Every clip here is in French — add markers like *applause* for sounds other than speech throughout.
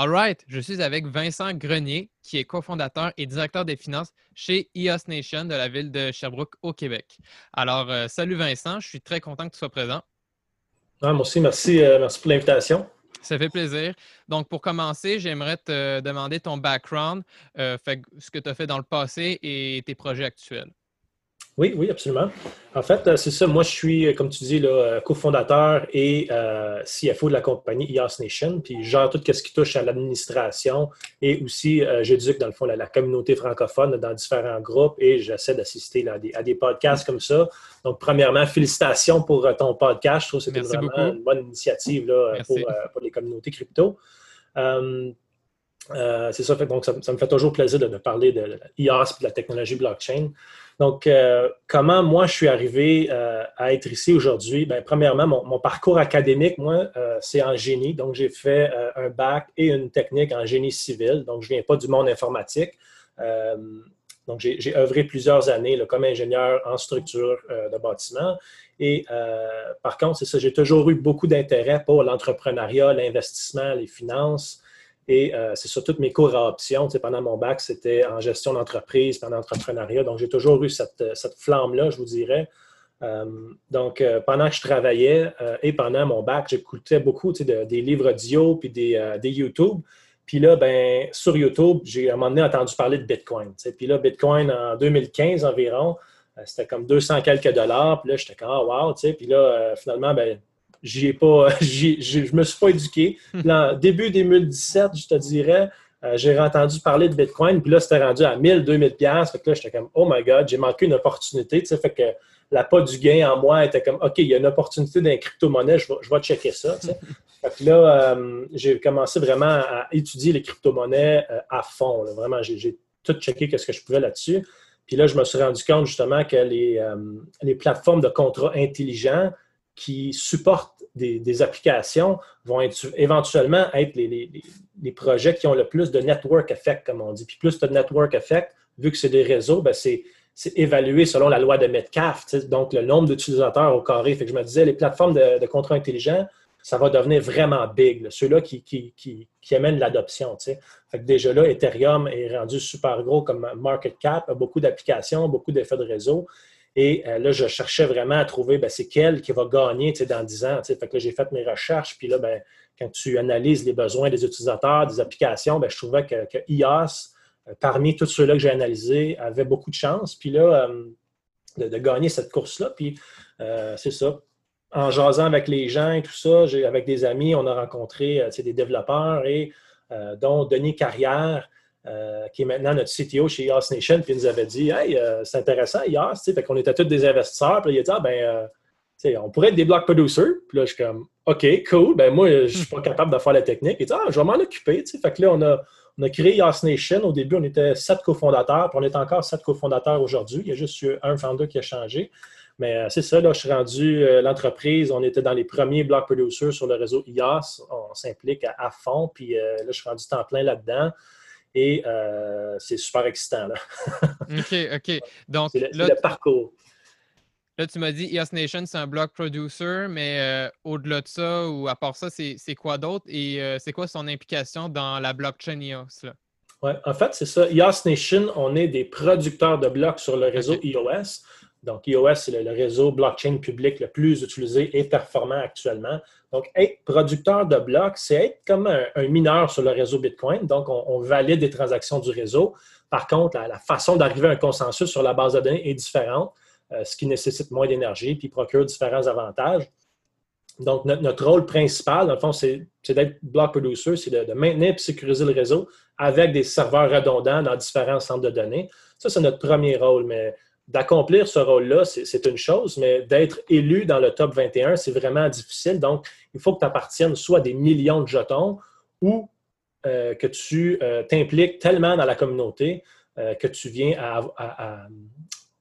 Alright, je suis avec Vincent Grenier, qui est cofondateur et directeur des finances chez EOS Nation de la ville de Sherbrooke au Québec. Alors, euh, salut Vincent, je suis très content que tu sois présent. Ah, moi aussi, merci, euh, merci pour l'invitation. Ça fait plaisir. Donc, pour commencer, j'aimerais te demander ton background, euh, ce que tu as fait dans le passé et tes projets actuels. Oui, oui, absolument. En fait, euh, c'est ça. Moi, je suis, euh, comme tu dis, euh, cofondateur et CFO de la compagnie EOS Nation. Puis, je gère tout ce qui touche à l'administration et aussi, j'éduque, dans le fond, la, communauté francophone dans différents groupes et j'essaie d'assister à des, podcasts comme ça. Donc, premièrement, félicitations pour ton podcast. Je trouve que c'était vraiment une bonne initiative pour, les communautés crypto. c'est ça, fait, donc ça, me fait toujours plaisir de, parler de, de l'IAS et de la technologie blockchain. Donc, euh, comment moi je suis arrivé euh, à être ici aujourd'hui? Bien, premièrement, mon, parcours académique, moi, euh, c'est en génie. Donc, j'ai fait un bac et une technique en génie civil. Donc, je ne viens pas du monde informatique. donc, j'ai œuvré plusieurs années comme ingénieur en structure de bâtiment. Et par contre, c'est ça, j'ai toujours eu beaucoup d'intérêt pour l'entrepreneuriat, l'investissement, les finances. Et euh, c'est sur toutes mes cours à option. pendant mon bac, c'était en gestion d'entreprise, en entrepreneuriat. Donc, j'ai toujours eu cette, flamme-là, je vous dirais. Euh, donc, euh, pendant que je travaillais et pendant mon bac, j'écoutais beaucoup des livres audio puis des, YouTube. Puis là, ben, sur YouTube, j'ai à un moment donné entendu parler de Bitcoin. Puis là, Bitcoin en 2015 environ, c'était comme 200 quelques dollars. Puis là, j'étais comme, ah, wow, Puis là, finalement, ben, j'y ai pas, *laughs* je me suis pas éduqué. Là, début 2017, je te dirais, euh, j'ai entendu parler de Bitcoin, puis là, c'était rendu à 1000, 2000 pièces. Fait que là, j'étais comme, oh my God, j'ai manqué une opportunité. Tu sais, fait que la pas du gain en moi était comme, OK, il y a une opportunité dans crypto-monnaie, je vais, je vais checker ça. Tu sais. *laughs* fait que là, euh, j'ai commencé vraiment à étudier les crypto-monnaies euh, à fond. Vraiment, j'ai tout checké ce que je pouvais là-dessus. Puis là, je me suis rendu compte justement que les, les plateformes de contrats intelligents, qui supportent des, applications vont éventuellement être les, projets qui ont le plus de network effect, comme on dit. Puis plus de network effect, vu que c'est des réseaux, ben, c'est, évalué selon la loi de Metcalfe, donc le nombre d'utilisateurs au carré. Fait que je me disais, les plateformes de, contrats intelligents, ça va devenir vraiment big, ceux-là qui, qui, amènent l'adoption. Fait que déjà là, Ethereum est rendu super gros comme market cap, a beaucoup d'applications, beaucoup d'effets de réseau. Et euh, là, je cherchais vraiment à trouver ben, c'est quel qui va gagner dans 10 ans. Fait que j'ai fait mes recherches. Puis là, ben, quand tu analyses les besoins des utilisateurs, des applications, ben, je trouvais que, que IOS, euh, parmi tous ceux-là que j'ai analysés, avait beaucoup de chance. Puis là, euh, de, gagner cette course-là. Puis c'est ça. En jasant avec les gens et tout ça, avec des amis, on a rencontré des développeurs et dont Denis Carrière, euh, qui est maintenant notre CTO chez Yas Nation, puis il nous avait dit Hey, euh, c'est intéressant, Yas, fait qu'on était tous des investisseurs. Puis il a dit Ah, ben, euh, on pourrait être des block producers. Puis là, je suis comme, OK, cool. Ben moi, je suis pas capable de faire la technique. Et ah, je vais m'en occuper. Fait que là, on a, on a créé Yas Nation. Au début, on était sept cofondateurs, puis on est encore sept cofondateurs aujourd'hui. Il y a juste eu un founder qui a changé. Mais c'est ça, là, je suis rendu l'entreprise. On était dans les premiers block producers sur le réseau IAS. On s'implique à, fond. Puis là, je suis rendu temps plein là-dedans. Et c'est super excitant. Là. *laughs* OK, OK. Donc, c'est le, parcours. Là, tu m'as dit IAS Nation, c'est un block producer, mais au-delà de ça ou à part ça, c'est quoi d'autre? Et c'est quoi son implication dans la blockchain IOS? Oui, en fait, c'est ça. IAS Nation, on est des producteurs de blocs sur le réseau IOS. Donc, iOS, c'est le, réseau blockchain public le plus utilisé et performant actuellement. Donc, être producteur de blocs, c'est être comme un, mineur sur le réseau Bitcoin. Donc, on, valide les transactions du réseau. Par contre, la, façon d'arriver à un consensus sur la base de données est différente, euh, ce qui nécessite moins d'énergie puis procure différents avantages. Donc, notre, rôle principal, dans le fond, c'est d'être block producer, c'est de, de, maintenir et sécuriser le réseau avec des serveurs redondants dans différents centres de données. Ça, c'est notre premier rôle, mais d'accomplir ce rôle-là, c'est une chose, mais d'être élu dans le top 21, c'est vraiment difficile. Donc, il faut que tu appartiennes soit à des millions de jetons ou euh, que tu euh, t'impliques tellement dans la communauté euh, que tu viens à,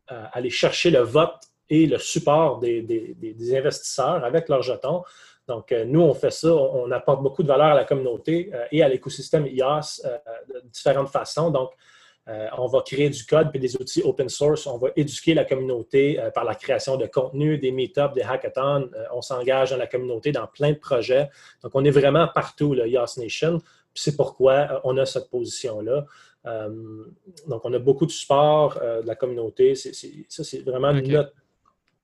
aller chercher le vote et le support des, investisseurs avec leurs jetons. Donc, nous, on fait ça, on, apporte beaucoup de valeur à la communauté et à l'écosystème IAS de différentes façons. Donc, euh, on va créer du code et des outils open source. On va éduquer la communauté euh, par la création de contenu, des meetups, des hackathons. Euh, on s'engage dans la communauté dans plein de projets. Donc, on est vraiment partout, le Yas Nation. C'est pourquoi on a cette position-là. donc, on a beaucoup de support de la communauté. ça, c'est vraiment notre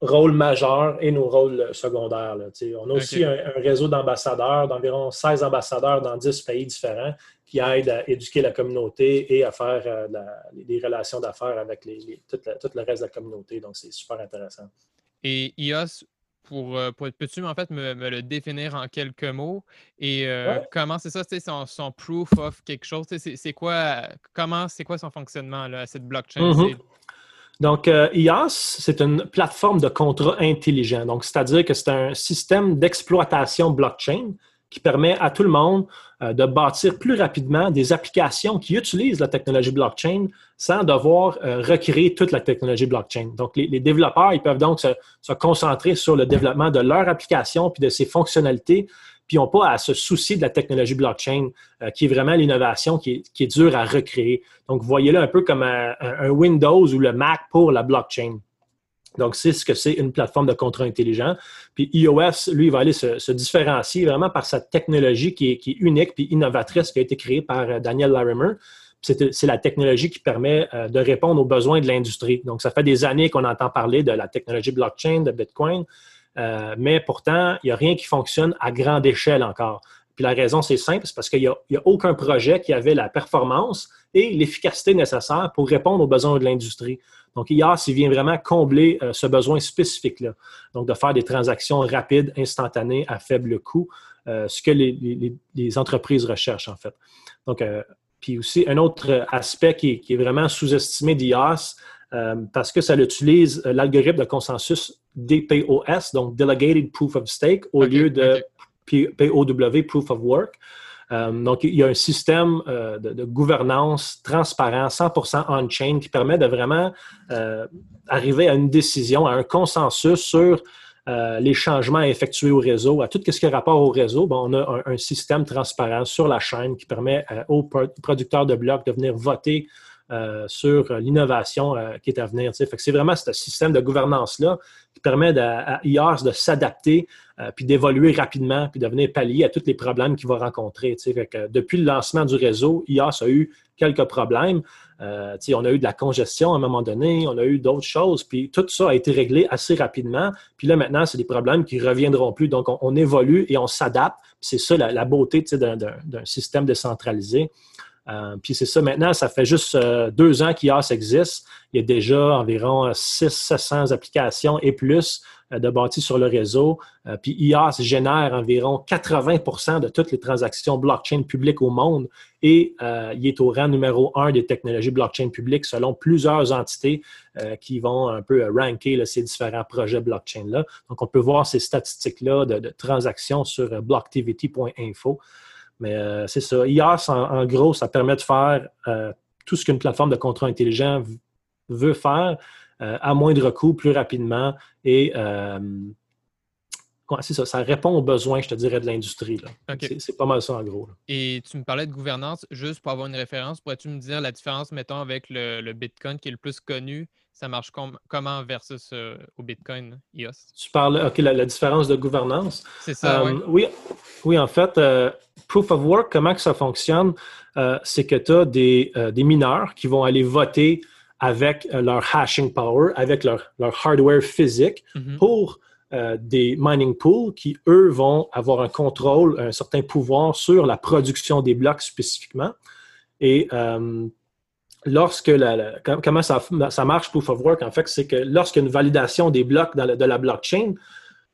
rôle majeur et nos rôles secondaires. On a aussi un, réseau d'ambassadeurs, d'environ 16 ambassadeurs dans 10 pays différents qui aident à éduquer la communauté et à faire euh, des relations d'affaires avec les, tout, le reste de la communauté. Donc, c'est super intéressant. Et IOS, pour, euh, pour peux-tu en fait me, le définir en quelques mots? Et euh, comment c'est ça, son, son proof of quelque chose? C'est quoi, comment, c'est quoi son fonctionnement là, à cette blockchain? Mm-hmm. Donc, IAS, c'est une plateforme de contrat intelligent. Donc, c'est-à-dire que c'est un système d'exploitation blockchain qui permet à tout le monde euh, de bâtir plus rapidement des applications qui utilisent la technologie blockchain sans devoir euh, recréer toute la technologie blockchain. Donc, les, développeurs, ils peuvent donc se, concentrer sur le développement de leur application puis de ses fonctionnalités, puis n'ont pas à se soucier de la technologie blockchain, euh, qui est vraiment l'innovation qui est, dure à recréer. Donc, voyez-le un peu comme un Windows ou le Mac pour la blockchain. Donc, c'est ce que c'est une plateforme de contrat intelligent. Puis iOS, lui, va aller se, différencier vraiment par sa technologie qui est, unique puis innovatrice qui a été créée par euh, Daniel Larimer. C'est la technologie qui permet euh, de répondre aux besoins de l'industrie. Donc, ça fait des années qu'on entend parler de la technologie blockchain, de Bitcoin, euh, mais pourtant, il n'y a rien qui fonctionne à grande échelle encore. Puis la raison, c'est simple, c'est parce qu'il n'y a, aucun projet qui avait la performance et l'efficacité nécessaire pour répondre aux besoins de l'industrie. Donc, IAS, il vient vraiment combler euh, ce besoin spécifique-là. Donc, de faire des transactions rapides, instantanées, à faible coût, euh, ce que les, entreprises recherchent, en fait. Donc, puis aussi, un autre aspect qui, est vraiment sous-estimé d'IAS, parce que ça utilise l'algorithme de consensus DPoS, donc Delegated Proof of Stake, au lieu de POW, Proof of Work. Euh, donc, il y a un système euh, de, gouvernance transparent, 100% on-chain, qui permet de vraiment euh, arriver à une décision, à un consensus sur les changements à effectuer au réseau, à tout ce qui est rapport au réseau. on a un, système transparent sur la chaîne qui permet aux producteurs de blocs de venir voter sur l'innovation qui est à venir. c'est vraiment ce système de gouvernance-là qui permet à, IARS de s'adapter euh, puis d'évoluer rapidement, puis de venir pallier à tous les problèmes qu'il va rencontrer. depuis le lancement du réseau, IAS a eu quelques problèmes. Euh, on a eu de la congestion à un moment donné, on a eu d'autres choses, puis tout ça a été réglé assez rapidement. Puis là, maintenant, c'est des problèmes qui ne reviendront plus. Donc, on, évolue et on s'adapte. C'est ça la, beauté d'un système décentralisé. Euh, puis c'est ça, maintenant, ça fait juste euh, deux ans qu'IAS existe. Il y a déjà environ 600-700 applications et plus euh, de bâtis sur le réseau. puis IAS génère environ 80% de toutes les transactions blockchain publiques au monde et il est au rang numéro un des technologies blockchain publiques selon plusieurs entités qui vont un peu ranker ces différents projets blockchain-là. Donc, on peut voir ces statistiques-là de, de transactions sur blocktivity.info. Mais euh, c'est ça. IaaS, en, gros, ça permet de faire euh, tout ce qu'une plateforme de contrat intelligent veut faire euh, à moindre coût, plus rapidement. Et c'est ça, ça répond aux besoins, je te dirais, de l'industrie. C'est pas mal ça, en gros. Et tu me parlais de gouvernance, juste pour avoir une référence, pourrais-tu me dire la différence, mettons, avec le Bitcoin qui est le plus connu? Ça marche comment versus euh, au Bitcoin IOS? Tu parles, OK, la, différence de gouvernance? C'est ça, euh, oui. oui. En fait, euh, Proof of Work, comment que ça fonctionne? c'est que tu as des, mineurs qui vont aller voter avec leur hashing power, avec leur, hardware physique mm-hmm. pour des mining pools qui, eux, vont avoir un contrôle, un certain pouvoir sur la production des blocs spécifiquement. Et lorsque la, comment ça, ça, marche Proof of Work, en fait, c'est que lorsqu'il y a une validation des blocs de la blockchain,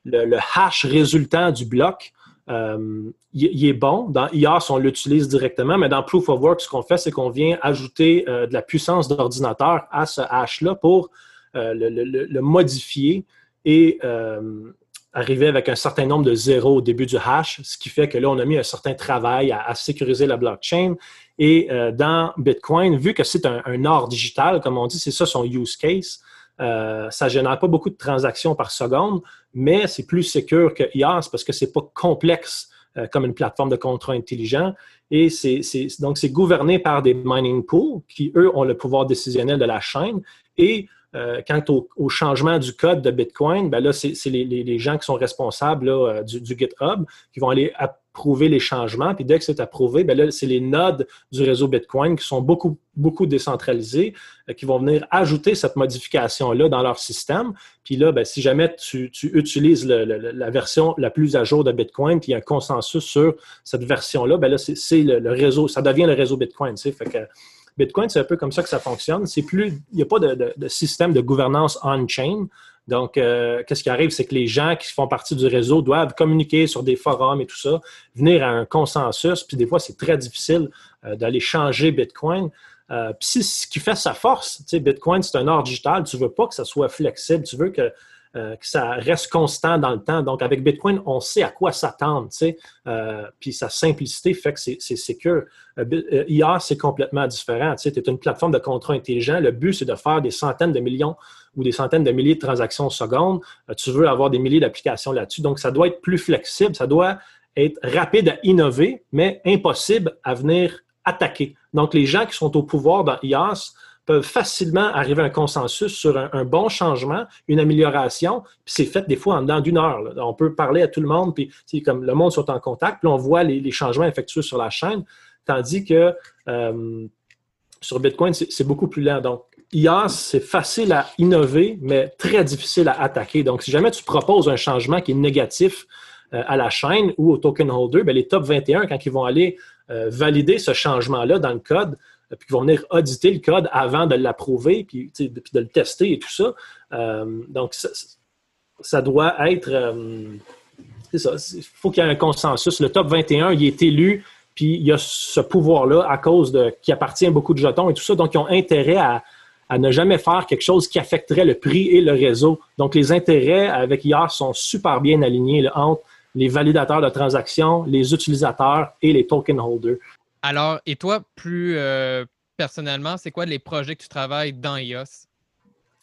le, hash résultant du bloc, euh, il, est bon. Dans IAS, on l'utilise directement, mais dans Proof of Work, ce qu'on fait, c'est qu'on vient ajouter euh, de la puissance d'ordinateur à ce hash-là pour euh, le, modifier et arriver avec un certain nombre de zéros au début du hash, ce qui fait que là, on a mis un certain travail à sécuriser la blockchain et dans Bitcoin, vu que c'est un, or digital, comme on dit, c'est ça son use case, euh, ça ne génère pas beaucoup de transactions par seconde, mais c'est plus sécur que IaaS parce que ce n'est pas complexe euh, comme une plateforme de contrat intelligent. Et donc, c'est gouverné par des mining pools qui, eux, ont le pouvoir décisionnel de la chaîne. Et quant au, changement du code de Bitcoin, ben là, c'est, les, gens qui sont responsables du, du, GitHub qui vont aller les changements. Puis dès que c'est approuvé, bien là, c'est les nodes du réseau Bitcoin qui sont beaucoup, beaucoup décentralisés, euh, qui vont venir ajouter cette modification-là dans leur système. Puis là, bien, si jamais tu, utilises la version la plus à jour de Bitcoin, puis il y a un consensus sur cette version-là, bien là, c'est le, réseau, ça devient le réseau Bitcoin. Tu sais, fait que, Bitcoin, c'est un peu comme ça que ça fonctionne. C'est plus, il n'y a pas de, système de gouvernance on-chain. Donc, euh, qu'est-ce qui arrive, c'est que les gens qui font partie du réseau doivent communiquer sur des forums et tout ça, venir à un consensus. Puis des fois, c'est très difficile euh, d'aller changer Bitcoin. Euh, puis ce qui fait sa force, tu sais, Bitcoin, c'est un or digital. Tu ne veux pas que ça soit flexible. Tu veux que euh, que ça reste constant dans le temps. Donc, avec Bitcoin, on sait à quoi s'attendre, tu sais, euh, puis sa simplicité fait que c'est secure. Euh, IA, c'est complètement différent. Tu es une plateforme de contrat intelligent. Le but, c'est de faire des centaines de millions ou des centaines de milliers de transactions secondes. tu veux avoir des milliers d'applications là-dessus. Donc, ça doit être plus flexible, ça doit être rapide à innover, mais impossible à venir attaquer. Donc, les gens qui sont au pouvoir dans IaaS facilement arriver à un consensus sur un, bon changement, une amélioration, puis c'est fait des fois en dedans d'une heure. On peut parler à tout le monde, puis comme le monde soit en contact, puis on voit les, changements effectués sur la chaîne, tandis que euh, sur Bitcoin, c'est beaucoup plus lent. Donc, IA, c'est facile à innover, mais très difficile à attaquer. Donc, si jamais tu proposes un changement qui est négatif euh, à la chaîne ou au token holder, bien, les top 21, quand ils vont aller euh, valider ce changement-là dans le code, puis qu'ils vont venir auditer le code avant de l'approuver, puis, de le tester et tout ça. Euh, donc, ça, doit être. Euh, c'est ça. Il faut qu'il y ait un consensus. Le top 21, il est élu, puis il y a ce pouvoir-là à cause de qui appartient à beaucoup de jetons et tout ça. Donc, ils ont intérêt à, ne jamais faire quelque chose qui affecterait le prix et le réseau. Donc, les intérêts avec IAR sont super bien alignés entre les validateurs de transactions, les utilisateurs et les token holders. Alors, et toi, plus euh, personnellement, c'est quoi les projets que tu travailles dans IOS?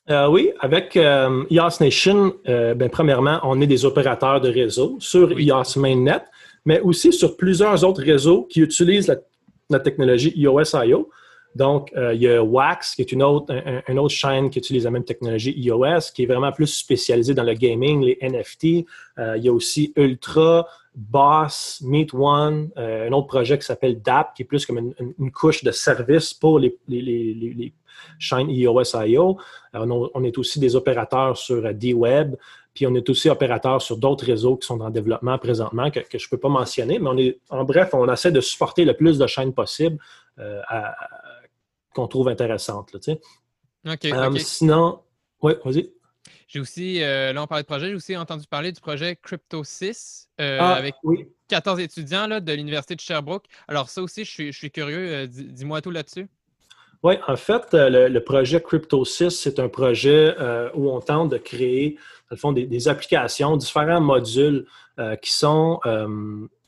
Euh, oui, avec euh, IOS Nation, ben, premièrement, on est des opérateurs de réseau sur IOS Mainnet, mais aussi sur plusieurs autres réseaux qui utilisent la, technologie iOS.io. Donc, il y a Wax, qui est une autre, une autre chaîne qui utilise la même technologie iOS, qui est vraiment plus spécialisée dans le gaming, les NFT. il y a aussi Ultra, Boss, Meet One, euh, un autre projet qui s'appelle DAP, qui est plus comme une, couche de service pour les, les, les, les chaînes iOS.io. On, on, est aussi des opérateurs sur euh, D-Web. Puis on est aussi opérateur sur d'autres réseaux qui sont en développement présentement que, je ne peux pas mentionner, mais on est, en bref, on essaie de supporter le plus de chaînes possible qu'on trouve intéressantes. Sinon, oui, vas-y. J'ai aussi, là on parlait de projet, j'ai aussi entendu parler du projet Crypto 6 ah, avec oui. 14 étudiants là, de l'Université de Sherbrooke. Alors ça aussi, je suis, curieux, dis-moi tout là-dessus. Oui, en fait, le, projet Crypto 6, c'est un projet où on tente de créer, dans le fond, des, applications, différents modules qui sont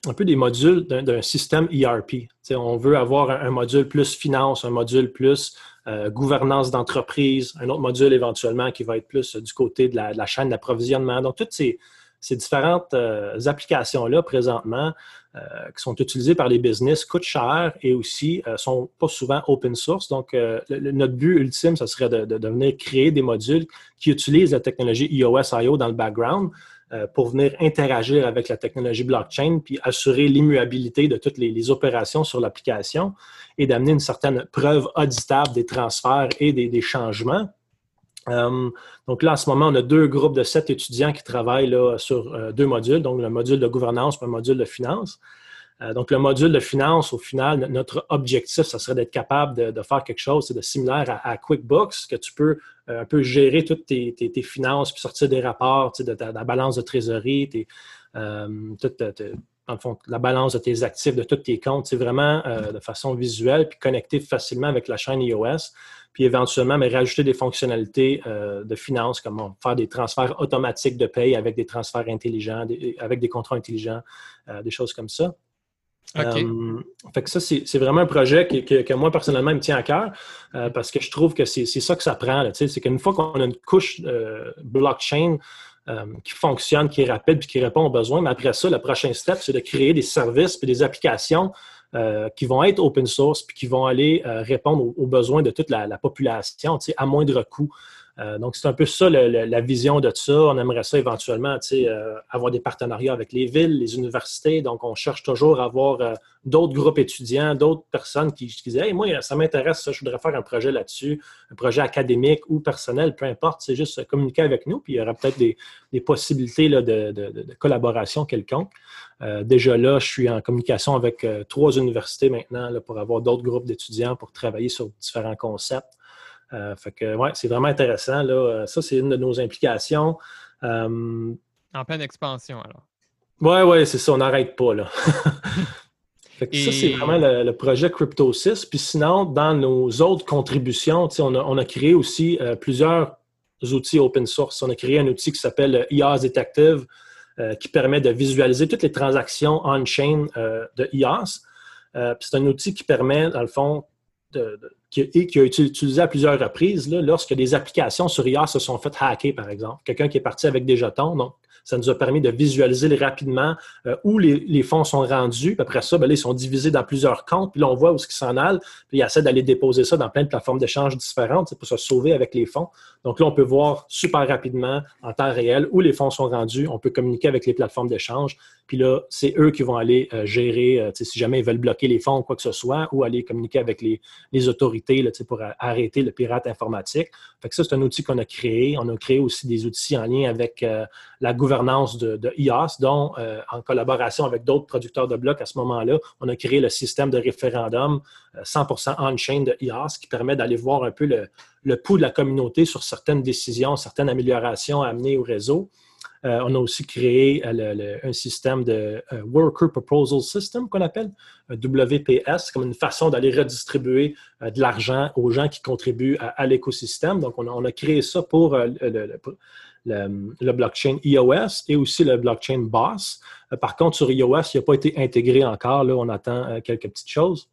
un peu des modules d'un système ERP. on veut avoir un, module plus finance, un module plus euh, gouvernance d'entreprise, un autre module éventuellement qui va être plus du côté de la, chaîne d'approvisionnement. Donc, toutes ces, différentes euh, applications-là présentement euh, qui sont utilisées par les business coûtent cher et aussi ne sont pas souvent open source. Donc, notre but ultime, ce serait de, de, venir créer des modules qui utilisent la technologie iOS-IO dans le background euh, pour venir interagir avec la technologie blockchain, puis assurer l'immuabilité de toutes les, opérations sur l'application et d'amener une certaine preuve auditable des transferts et des, changements. Euh, donc là, en ce moment, on a deux groupes de sept étudiants qui travaillent sur euh, deux modules, donc le module de gouvernance et le module de finance. Euh, donc, le module de finance, au final, notre objectif, ça serait d'être capable de, faire quelque chose de similaire à, QuickBooks, que tu peux euh, un peu gérer toutes tes, finances, puis sortir des rapports de ta, balance de trésorerie, euh, la balance de tes actifs, de tous tes comptes, c'est vraiment de façon visuelle, puis connecté facilement avec la chaîne iOS, puis éventuellement, mais rajouter des fonctionnalités de finance, comme faire des transferts automatiques de paye avec des transferts intelligents, avec des contrats intelligents, des choses comme ça. Euh, fait que ça, c'est vraiment un projet que, moi, personnellement, me tient à cœur euh, parce que je trouve que c'est ça que ça prend. C'est qu'une fois qu'on a une couche euh, blockchain qui fonctionne, qui est rapide puis qui répond aux besoins, mais après ça, le prochain step, c'est de créer des services et des applications qui vont être open source puis qui vont aller répondre aux, besoins de toute la, la population à moindre coût. Euh, donc, c'est un peu ça la vision de ça. On aimerait ça éventuellement, euh, avoir des partenariats avec les villes, les universités. Donc, on cherche toujours à avoir euh, d'autres groupes étudiants, d'autres personnes qui, qui disent Hey, moi, ça m'intéresse, je voudrais faire un projet là-dessus, un projet académique ou personnel, peu importe. C'est juste communiquer avec nous, puis il y aura peut-être des, possibilités de, collaboration quelconque. déjà là, je suis en communication avec trois universités maintenant pour avoir d'autres groupes d'étudiants pour travailler sur différents concepts. Euh, fait que, ouais, c'est vraiment intéressant. Là. Euh, ça, c'est une de nos implications. Euh, en pleine expansion, alors. Oui, oui, c'est ça, on n'arrête pas. Là. *laughs* *laughs* fait que Ça, c'est vraiment le, projet Crypto 6. Puis sinon, dans nos autres contributions, on a, on a créé aussi plusieurs outils open source. On a créé un outil qui s'appelle EOS Detective qui permet de visualiser toutes les transactions on-chain de EOS. c'est un outil qui permet, dans le fond, de, et qui a été utilisé à plusieurs reprises lorsque des applications sur IA se sont faites hacker, par exemple. Quelqu'un qui est parti avec des jetons, donc ça nous a permis de visualiser rapidement euh, où les, fonds sont rendus. Puis après ça, ben ils sont divisés dans plusieurs comptes. Puis là, on voit où ils s'en allent. Puis il essaie d'aller déposer ça dans plein de plateformes d'échange différentes pour se sauver avec les fonds. Donc là, on peut voir super rapidement, en temps réel, où les fonds sont rendus. On peut communiquer avec les plateformes d'échange. Puis là, c'est eux qui vont aller euh, gérer, euh, si jamais ils veulent bloquer les fonds ou quoi que ce soit, ou aller communiquer avec les, autorités là, pour arrêter le pirate informatique. Fait que ça, c'est un outil qu'on a créé. On a créé aussi des outils en lien avec la gouvernance de, de IOS, dont euh, en collaboration avec d'autres producteurs de blocs à ce moment-là, on a créé le système de référendum 100% euh, on-chain de IOS qui permet d'aller voir un peu le, le pouls de la communauté sur certaines décisions, certaines améliorations à amener au réseau. Euh, on a aussi créé un système de Worker Proposal System qu'on appelle WPS, comme une façon d'aller redistribuer de l'argent aux gens qui contribuent à, l'écosystème. Donc, on a, créé ça pour le, le, blockchain iOS et aussi le blockchain Boss. Euh, par contre, sur iOS, il n'a pas été intégré encore. Là, on attend euh, quelques petites choses.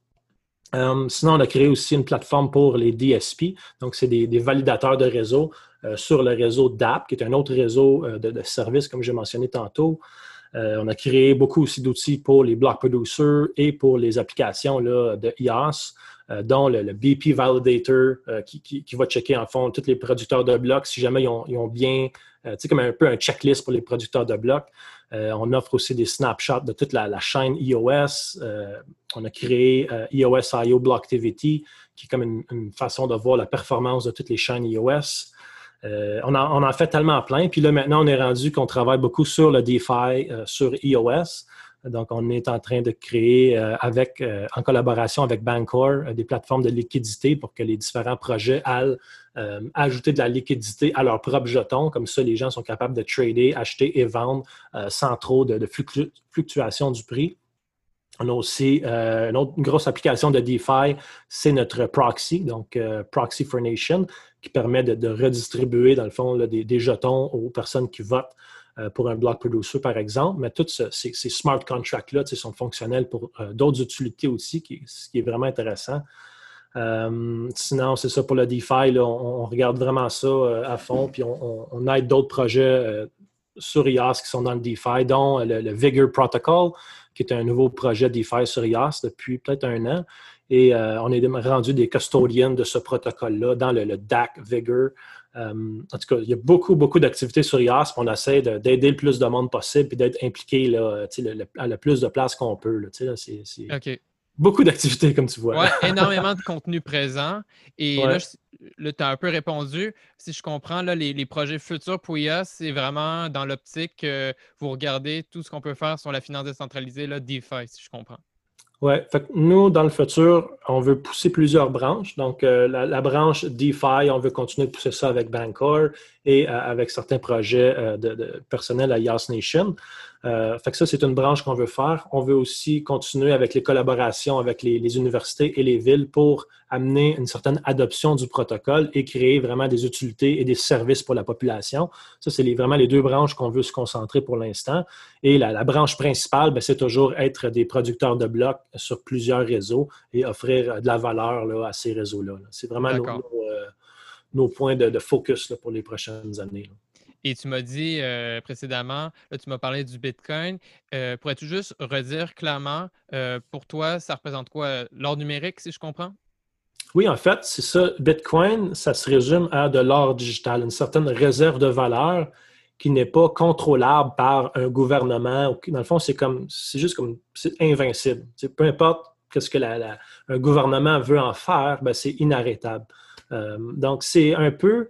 Euh, sinon, on a créé aussi une plateforme pour les DSP. Donc, c'est des, validateurs de réseau sur le réseau DAP, qui est un autre réseau de, services, comme j'ai mentionné tantôt. on a créé beaucoup aussi d'outils pour les block producers et pour les applications là, de IOS. Euh, dont le, BP Validator euh, qui, va checker en fond tous les producteurs de blocs si jamais ils ont, bien, euh, tu comme un peu un checklist pour les producteurs de blocs. on offre aussi des snapshots de toute la, chaîne iOS. on a créé iOS IO Blocktivity, qui est comme une, façon de voir la performance de toutes les chaînes iOS. on, en, fait tellement plein. Puis là, maintenant, on est rendu qu'on travaille beaucoup sur le DeFi, sur iOS. Donc, on est en train de créer, avec, en collaboration avec Bancor, des plateformes de liquidité pour que les différents projets aillent ajouter de la liquidité à leurs propres jetons. Comme ça, les gens sont capables de trader, acheter et vendre sans trop de, de fluctuation du prix. On a aussi euh, une autre grosse application de DeFi, c'est notre proxy, donc euh, Proxy for Nation, qui permet de, redistribuer, dans le fond, des, jetons aux personnes qui votent euh, pour un block producer, par exemple. Mais tous ces, smart contracts-là sont fonctionnels pour d'autres utilités aussi, ce qui est vraiment intéressant. sinon, c'est ça pour le DeFi, on, regarde vraiment ça à fond, puis on, aide d'autres projets sur IaaS qui sont dans le DeFi, dont le, Vigor Protocol, qui est un nouveau projet DeFi sur IaaS depuis peut-être un an. Et euh, on est rendu des custodians de ce protocole-là dans le, DAC Vigor. Euh, en tout cas, il y a beaucoup, beaucoup d'activités sur IaaS. On essaie d'aider le plus de monde possible et d'être impliqué là, à le plus de place qu'on peut. Là, beaucoup d'activités, comme tu vois. Oui, énormément de contenu présent. Et là, tu as un peu répondu. Si je comprends, là, les, projets futurs pour IA, c'est vraiment dans l'optique que vous regardez tout ce qu'on peut faire sur la finance décentralisée, là, DeFi, si je comprends. Oui, nous, dans le futur, on veut pousser plusieurs branches. Donc, euh, la, branche DeFi, on veut continuer de pousser ça avec Bancor et euh, avec certains projets euh, de, personnels à Yas Nation. Euh, fait que ça, c'est une branche qu'on veut faire. On veut aussi continuer avec les collaborations avec les, universités et les villes pour amener une certaine adoption du protocole et créer vraiment des utilités et des services pour la population. Ça, c'est vraiment les deux branches qu'on veut se concentrer pour l'instant. Et la, branche principale, ben, c'est toujours être des producteurs de blocs sur plusieurs réseaux et offrir de la valeur là, à ces réseaux-là. C'est vraiment nos, points de, focus pour les prochaines années. Et tu m'as dit euh, précédemment, tu m'as parlé du Bitcoin. Euh, pourrais-tu juste redire clairement, euh, pour toi, ça représente quoi? L'or numérique, si je comprends? Oui, en fait, c'est ça. Bitcoin, ça se résume à de l'or digital, une certaine réserve de valeur qui n'est pas contrôlable par un gouvernement. Dans le fond, c'est comme, c'est juste comme, c'est invincible. peu importe ce que un gouvernement veut en faire, ben, c'est inarrêtable. donc, c'est un peu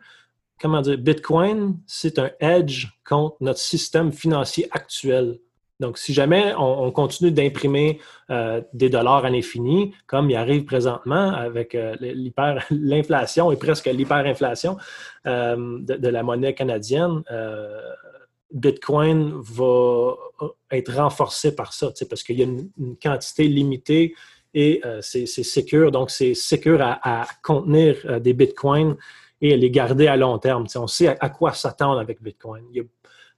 comment dire, Bitcoin, c'est un edge contre notre système financier actuel. Donc, si jamais on, continue d'imprimer euh, des dollars à l'infini, comme il arrive présentement avec euh, *laughs* l'inflation et presque l'hyperinflation euh, de, la monnaie canadienne, Bitcoin va être renforcé par ça, parce qu'il y a une, quantité limitée et c'est sécure. Donc, c'est sécure à, à, contenir des Bitcoins et les garder à long terme. on sait à, quoi s'attendre avec Bitcoin.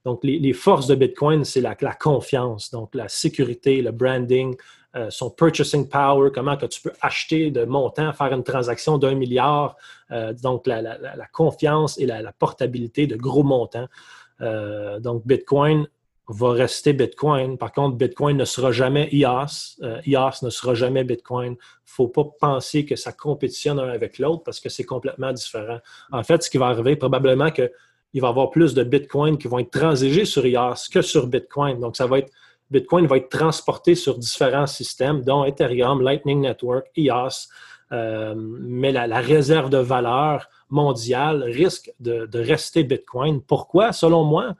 donc, les, forces de Bitcoin, c'est la, confiance, donc la sécurité, le branding, euh, son purchasing power, comment que tu peux acheter de montant, faire une transaction d'un milliard, euh, donc la, confiance et la, portabilité de gros montants. Euh, donc, Bitcoin va rester Bitcoin. Par contre, Bitcoin ne sera jamais IAS. Euh, ne sera jamais Bitcoin. Il ne faut pas penser que ça compétitionne un avec l'autre parce que c'est complètement différent. En fait, ce qui va arriver, probablement qu'il va y avoir plus de Bitcoin qui vont être transigés sur IAS que sur Bitcoin. Donc, ça va être Bitcoin va être transporté sur différents systèmes, dont Ethereum, Lightning Network, IAS. Euh, mais la, réserve de valeur mondiale risque de rester Bitcoin. Pourquoi? Selon moi,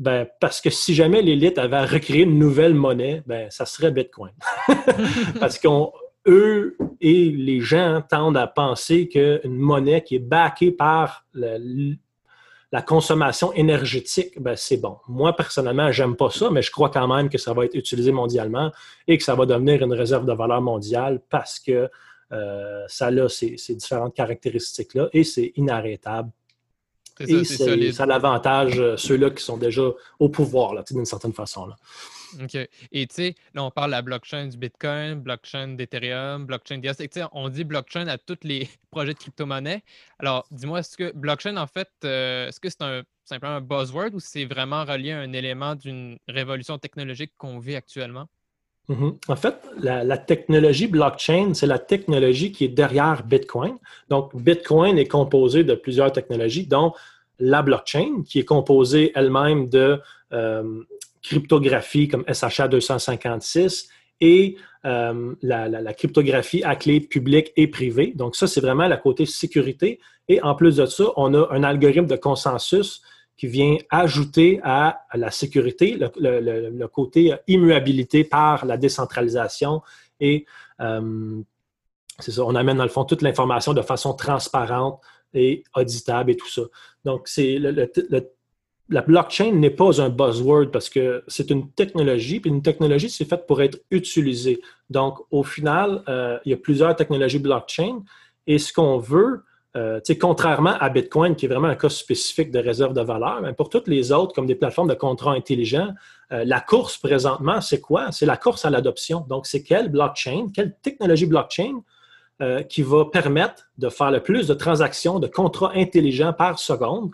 ben, parce que si jamais l'élite avait à recréer une nouvelle monnaie, ben, ça serait Bitcoin. *laughs* parce qu'eux et les gens tendent à penser qu'une monnaie qui est backée par la consommation énergétique, ben, c'est bon. Moi, personnellement, j'aime pas ça, mais je crois quand même que ça va être utilisé mondialement et que ça va devenir une réserve de valeur mondiale parce que euh, ça a ces différentes caractéristiques-là et c'est inarrêtable et ça, l'avantage euh, ceux-là qui sont déjà au pouvoir, d'une certaine façon. Là. OK. Et tu sais, là, on parle de la blockchain du Bitcoin, blockchain d'Ethereum, blockchain d'IAS. On dit blockchain à tous les *laughs* projets de crypto-monnaie. Alors, dis-moi, est-ce que blockchain, en fait, euh, est-ce que c'est un, simplement un buzzword ou c'est vraiment relié à un élément d'une révolution technologique qu'on vit actuellement? Mhm. En fait, la, technologie blockchain, c'est la technologie qui est derrière Bitcoin. Donc, Bitcoin est composé de plusieurs technologies, dont la blockchain, qui est composée elle-même de euh, cryptographie comme SHA 256 et euh, la, cryptographie à clé publique et privée. Donc, ça, c'est vraiment la côté sécurité. Et en plus de ça, on a un algorithme de consensus qui vient ajouter à, la sécurité le, côté immuabilité par la décentralisation. Et euh, c'est ça, on amène dans le fond toute l'information de façon transparente et auditable et tout ça. Donc, c'est le, la blockchain n'est pas un buzzword parce que c'est une technologie, puis une technologie, c'est faite pour être utilisée. Donc, au final, euh, il y a plusieurs technologies blockchain et ce qu'on veut, euh, contrairement à Bitcoin, qui est vraiment un cas spécifique de réserve de valeur, mais pour toutes les autres, comme des plateformes de contrats intelligents, euh, la course présentement, c'est quoi? C'est la course à l'adoption. Donc, c'est quelle blockchain, quelle technologie blockchain qui va permettre de faire le plus de transactions, de contrats intelligents par seconde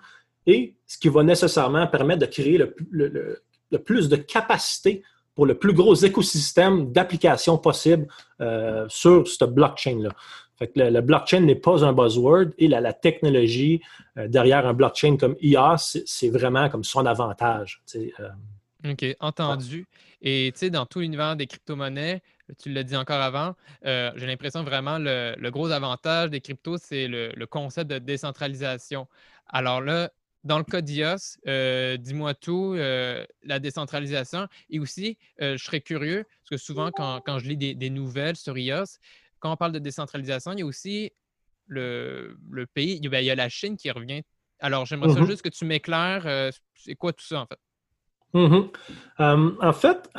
et ce qui va nécessairement permettre de créer le, plus de capacité pour le plus gros écosystème d'applications possibles euh, sur cette blockchain-là. Fait que le, blockchain n'est pas un buzzword et la, technologie euh, derrière un blockchain comme IA, c'est vraiment comme son avantage. Euh. OK, entendu. Et dans tout l'univers des crypto-monnaies, tu l'as dit encore avant, j'ai l'impression vraiment le, le gros avantage des cryptos, c'est le, concept de décentralisation. Alors là, dans le cas d'IOS, euh, dis-moi tout, euh, la décentralisation. Et aussi, euh, je serais curieux, parce que souvent, quand, je lis des, nouvelles sur IOS, quand on parle de décentralisation, il y a aussi le, pays, il y a la Chine qui revient. Alors, j'aimerais mm-hmm. juste que tu m'éclaires, c'est quoi tout ça, en fait? Mm-hmm. en fait,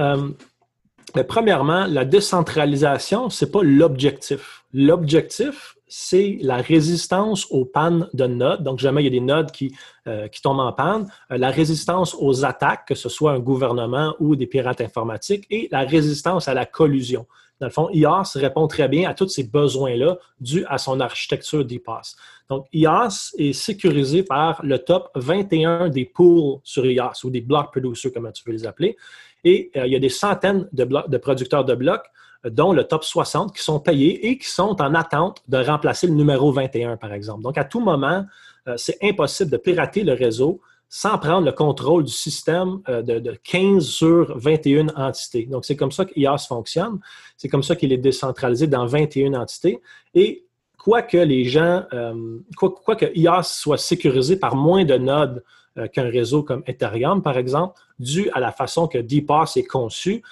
ben, premièrement, la décentralisation, ce n'est pas l'objectif. L'objectif, c'est la résistance aux pannes de nodes. Donc, jamais il y a des nodes qui, euh, qui tombent en panne. Euh, la résistance aux attaques, que ce soit un gouvernement ou des pirates informatiques, et la résistance à la collusion. Dans le fond, IAS répond très bien à tous ces besoins-là dus à son architecture d'IPAS. Donc, IAS est sécurisé par le top 21 des pools sur IAS ou des block producers, comme tu veux les appeler. Et euh, il y a des centaines de, de producteurs de blocs dont le top 60 qui sont payés et qui sont en attente de remplacer le numéro 21, par exemple. Donc, à tout moment, euh, c'est impossible de pirater le réseau sans prendre le contrôle du système euh, de, 15 sur 21 entités. Donc, c'est comme ça que IAS fonctionne. C'est comme ça qu'il est décentralisé dans 21 entités. Et quoi que les gens, euh, quoi, IAS soit sécurisé par moins de nodes euh, qu'un réseau comme Ethereum, par exemple, dû à la façon que DPass est conçu,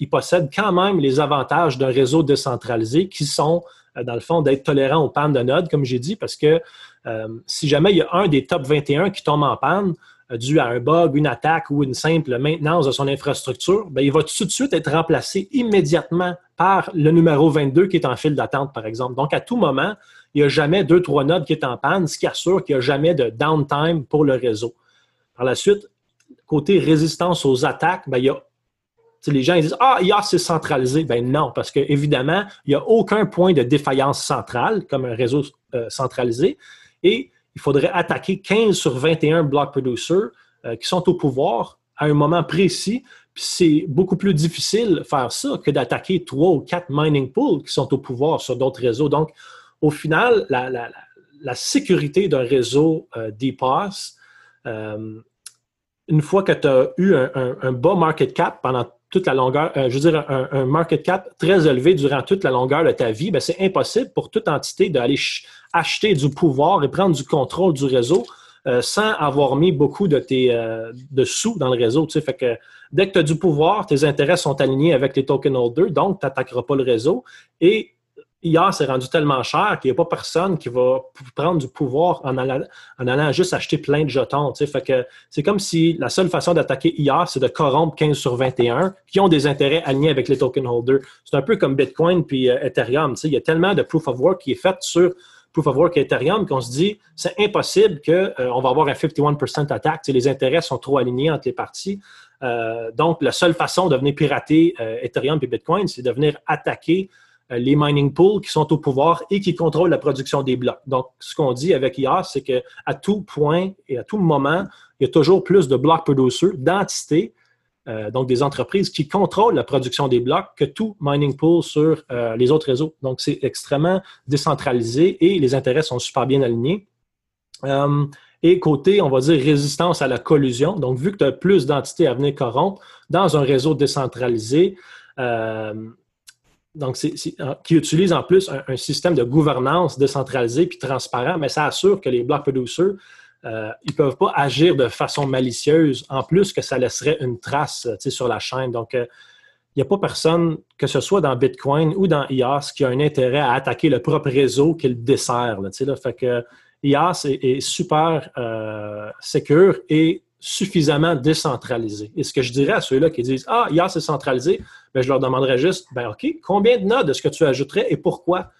il possède quand même les avantages d'un réseau décentralisé qui sont, dans le fond, d'être tolérant aux pannes de nodes, comme j'ai dit, parce que si jamais il y a un des top 21 qui tombe en panne, dû à un bug, une attaque ou une simple maintenance de son infrastructure, bien, il va tout de suite être remplacé immédiatement par le numéro 22 qui est en file d'attente, par exemple. Donc, à tout moment, il n'y a jamais deux, trois nodes qui est en panne, ce qui assure qu'il n'y a jamais de downtime pour le réseau. Par la suite, côté résistance aux attaques, ben, il y a les gens ils disent Ah, IA, c'est centralisé. Ben non, parce qu'évidemment, il n'y a aucun point de défaillance centrale comme un réseau euh, centralisé. Et il faudrait attaquer 15 sur 21 block producers euh, qui sont au pouvoir à un moment précis. Puis c'est beaucoup plus difficile faire ça que d'attaquer trois ou quatre mining pools qui sont au pouvoir sur d'autres réseaux. Donc, au final, la, sécurité d'un réseau euh, euh, une fois que tu as eu un, bas market cap pendant toute la longueur, euh, je veux dire, un, market cap très élevé durant toute la longueur de ta vie, ben, c'est impossible pour toute entité d'aller acheter du pouvoir et prendre du contrôle du réseau euh, sans avoir mis beaucoup de tes de sous dans le réseau. Tu Fait que dès que tu as du pouvoir, tes intérêts sont alignés avec les token holders, donc tu n'attaqueras pas le réseau. Et hier, c'est rendu tellement cher qu'il n'y a pas personne qui va prendre du pouvoir en allant, juste acheter plein de jetons. C'est comme si la seule façon d'attaquer hier, c'est de corrompre 15 sur 21 qui ont des intérêts alignés avec les token holders. C'est un peu comme Bitcoin puis euh, Ethereum. Il y a tellement de proof of work qui est fait sur proof of work et Ethereum qu'on se dit c'est impossible qu'on euh, va avoir un 51% attaque. les intérêts sont trop alignés entre les parties. Euh, donc, la seule façon de venir pirater Ethereum et Bitcoin, c'est de venir attaquer les mining pools qui sont au pouvoir et qui contrôlent la production des blocs. Donc, ce qu'on dit avec IAS, c'est qu'à tout point et à tout moment, il y a toujours plus de blocs producers, d'entités, euh, donc des entreprises qui contrôlent la production des blocs que tout mining pool sur euh, les autres réseaux. Donc, c'est extrêmement décentralisé et les intérêts sont super bien alignés. et côté, on va dire, résistance à la collusion. Donc, vu que tu as plus d'entités à venir corrompre dans un réseau décentralisé, donc, qui utilise en plus un, système de gouvernance décentralisé puis transparent, mais ça assure que les block producers, euh, ils ne peuvent pas agir de façon malicieuse, en plus que ça laisserait une trace sur la chaîne. Donc, il n'y a pas personne, que ce soit dans Bitcoin ou dans IAS, qui a un intérêt à attaquer le propre réseau qu'il dessert. Là, là, fait que IAS est, super euh, et suffisamment décentralisé. Et ce que je dirais à ceux-là qui disent Ah, IAS est centralisé, ben, je leur demanderais juste ben, OK, combien de nodes est-ce que tu ajouterais et pourquoi?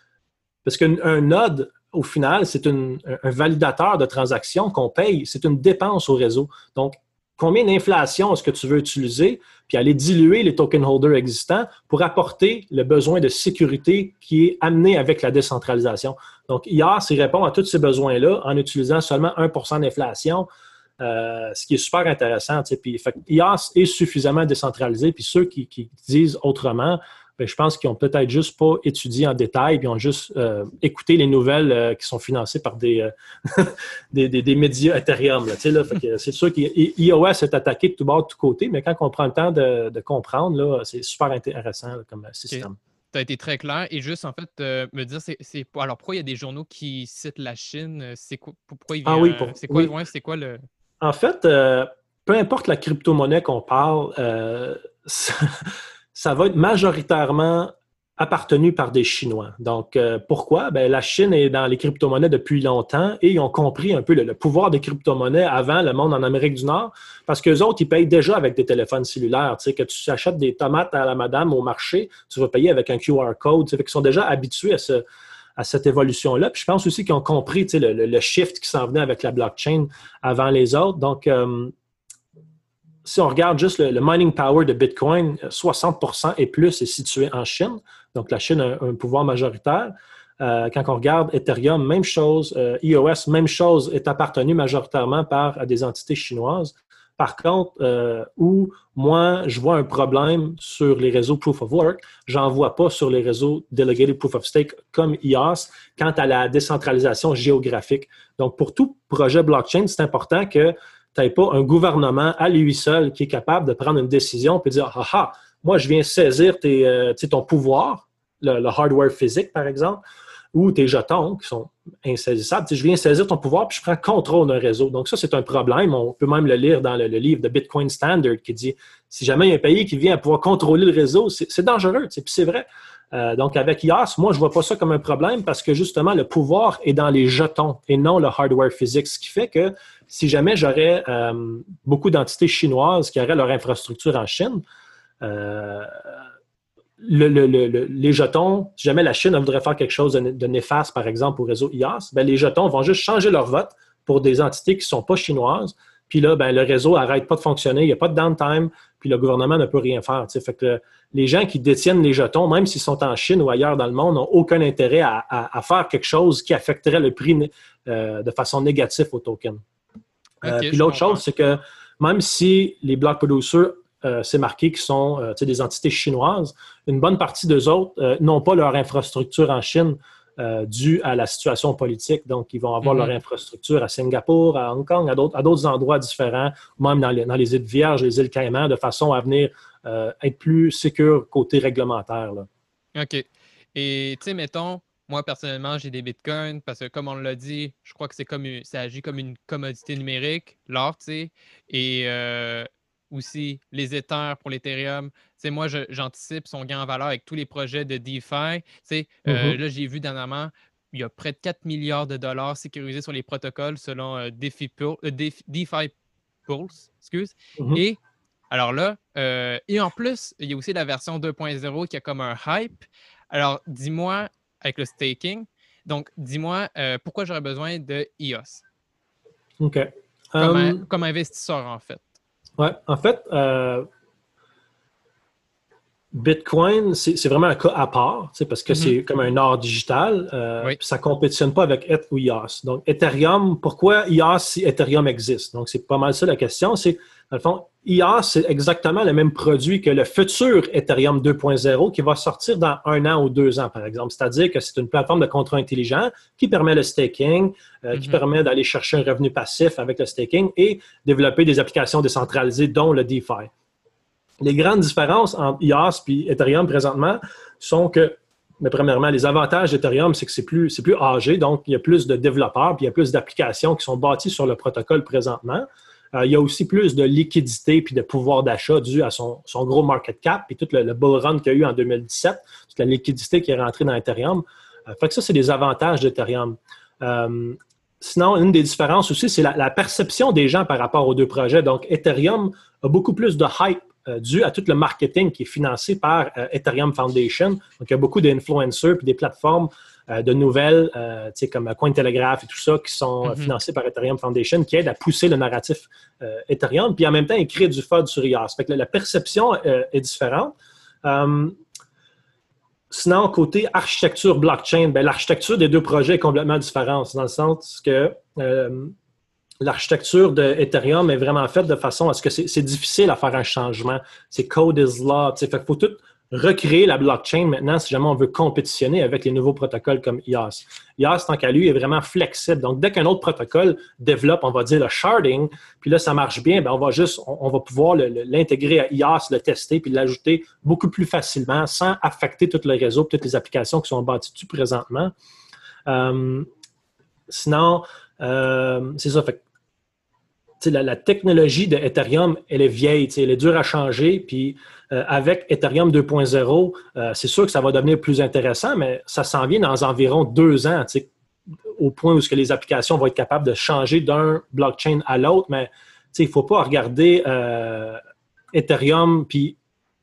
Parce qu'un node, au final, c'est un validateur de transactions qu'on paye, c'est une dépense au réseau. Donc, combien d'inflation est-ce que tu veux utiliser, puis aller diluer les token holders existants pour apporter le besoin de sécurité qui est amené avec la décentralisation? Donc, IAS, répond à tous ces besoins-là en utilisant seulement 1% d'inflation, euh, ce qui est super intéressant. Puis, IAS est suffisamment décentralisé, puis ceux qui, disent autrement, ben, je pense qu'ils n'ont peut-être juste pas étudié en détail, puis ont juste euh, écouté les nouvelles euh, qui sont financées par des, *laughs* des, médias Ethereum. c'est sûr qu'iOS est attaqué de tout bord, de tous côtés, mais quand on prend le temps de, comprendre, c'est super intéressant comme système. Tu as été très clair. Et juste, en fait, me dire, c'est, alors pourquoi il y a des journaux qui citent la Chine? C'est quoi, pourquoi ah oui, c'est quoi, c'est quoi le. En fait, euh, peu importe la crypto-monnaie qu'on parle, euh, *laughs* ça, va être majoritairement appartenu par des Chinois. Donc, euh, pourquoi? Ben, la Chine est dans les crypto-monnaies depuis longtemps et ils ont compris un peu le, pouvoir des crypto-monnaies avant le monde en Amérique du Nord parce qu'eux autres, ils payent déjà avec des téléphones cellulaires. Tu sais, que tu achètes des tomates à la madame au marché, tu vas payer avec un QR code. Tu sais, ils sont déjà habitués à ce, à cette évolution-là. Puis je pense aussi qu'ils ont compris le, le, shift qui s'en venait avec la blockchain avant les autres. Donc, euh, si on regarde juste le, mining power de Bitcoin, 60% et plus est situé en Chine. Donc, la Chine a un, pouvoir majoritaire. Euh, quand on regarde Ethereum, même chose. Euh, EOS, même chose, est appartenu majoritairement par des entités chinoises. Par contre, euh, où moi, je vois un problème sur les réseaux Proof of Work, j'en vois pas sur les réseaux Delegated Proof of Stake comme IAS quant à la décentralisation géographique. Donc, pour tout projet blockchain, c'est important que tu n'aies pas un gouvernement à lui seul qui est capable de prendre une décision et dire Ah ah, moi, je viens saisir tes, euh, ton pouvoir, le hardware physique, par exemple, ou tes jetons qui sont insaisissables. je viens saisir ton pouvoir puis je prends contrôle d'un réseau. Donc, ça, c'est un problème. On peut même le lire dans le, livre de Bitcoin Standard qui dit si jamais il y a un pays qui vient à pouvoir contrôler le réseau, c'est dangereux. Puis c'est vrai. Euh, donc, avec IAS, moi, je ne vois pas ça comme un problème parce que justement, le pouvoir est dans les jetons et non le hardware physique. Ce qui fait que si jamais j'aurais euh, beaucoup d'entités chinoises qui auraient leur infrastructure en Chine, euh, les jetons, si jamais la Chine voudrait faire quelque chose de, néfaste, par exemple, au réseau IAS, ben, les jetons vont juste changer leur vote pour des entités qui ne sont pas chinoises. Puis là, ben, le réseau n'arrête pas de fonctionner, il n'y a pas de downtime, puis le gouvernement ne peut rien faire. Fait que les gens qui détiennent les jetons, même s'ils sont en Chine ou ailleurs dans le monde, n'ont aucun intérêt à, faire quelque chose qui affecterait le prix euh, de façon négative au token. Euh, puis l'autre chose, c'est que même si les block producers euh, c'est marqué qu'ils sont euh, des entités chinoises. Une bonne partie d'eux autres euh, n'ont pas leur infrastructure en Chine due à la situation politique. Donc, ils vont avoir mhm. leur infrastructure à Singapour, à Hong Kong, à d'autres endroits différents, même dans les, îles Vierges, les îles Caïmans, de façon à venir être plus sécure côté réglementaire. OK. Et, tu sais, mettons, moi, personnellement, j'ai des bitcoins parce que, comme on l'a dit, je crois que c'est comme ça agit comme une commodité numérique, l'or, tu sais. Et aussi les Ethers pour l'Ethereum. C'est moi, j'anticipe son gain en valeur avec tous les projets de DeFi. C'est euh, là, j'ai vu dernièrement, il y a près de 4 milliards de dollars sécurisés sur les protocoles selon euh, DeFi, euh, DeFi, Pulse. Excuse. Mm-hmm. Et alors là, et en plus, il y a aussi la version 2.0 qui a comme un hype. Alors, dis-moi, avec le staking, donc dis-moi pourquoi j'aurais besoin de EOS. OK. Comme, comme investisseur, en fait. Oui, en fait, euh, Bitcoin, c'est vraiment un cas à part, parce que c'est mm-hmm. comme un art digital. Euh, ça ne compétitionne pas avec ETH ou IOS. Donc, Ethereum, pourquoi IOS si Ethereum existe? Donc, c'est pas mal ça la question. C'est dans le fond, IA, c'est exactement le même produit que le futur Ethereum 2.0 qui va sortir dans un an ou deux ans, par exemple. C'est-à-dire que c'est une plateforme de contrat intelligent qui permet le staking, euh, qui mhm. permet d'aller chercher un revenu passif avec le staking et développer des applications décentralisées, dont le DeFi. les grandes différences entre IaaS et Ethereum présentement sont que, mais premièrement, les avantages d'Ethereum, c'est que c'est plus, c'est plus âgé, donc il y a plus de développeurs, puis il y a plus d'applications qui sont bâties sur le protocole présentement. Euh, il y a aussi plus de liquidité puis de pouvoir d'achat dû à son, gros market cap puis tout le, bull run qu'il y a eu en 2017, toute la liquidité qui est rentrée dans Ethereum. Euh, fait que ça, c'est des avantages d'Ethereum. Euh, sinon, une des différences aussi, c'est la, perception des gens par rapport aux deux projets. Donc, Ethereum a beaucoup plus de hype dû à tout le marketing qui est financé par Ethereum Foundation. Donc, il y a beaucoup d'influencers et des plateformes euh, de nouvelles, euh, comme Cointelegraph et tout ça, qui sont mm-hmm. financées par Ethereum Foundation, qui aident à pousser le narratif euh, Ethereum, puis en même temps, ils créent du FUD sur. Fait que la, perception est différente. Sinon, côté architecture blockchain, ben, l'architecture des deux projets est complètement différente, dans le sens que l'architecture de Ethereum est vraiment faite de façon à ce que c'est difficile à faire un changement. C'est code is law. Qu'il faut tout recréer la blockchain maintenant si jamais on veut compétitionner avec les nouveaux protocoles comme IaaS. IaaS, tant qu'à lui, est vraiment flexible. Donc, dès qu'un autre protocole développe, on va dire le sharding, puis là, ça marche bien, bien on va juste, on, va pouvoir l'intégrer à IaaS, le tester, puis l'ajouter beaucoup plus facilement sans affecter tout le réseau, toutes les applications qui sont bâties dessus présentement. Euh, sinon, euh, c'est ça. Fait la, la, technologie de Ethereum, elle est vieille, elle est dure à changer, puis euh, avec Ethereum 2.0, euh, c'est sûr que ça va devenir plus intéressant, mais ça s'en vient dans environ deux ans, au point où ce que les applications vont être capables de changer d'un blockchain à l'autre, mais il ne faut pas regarder Ethereum puis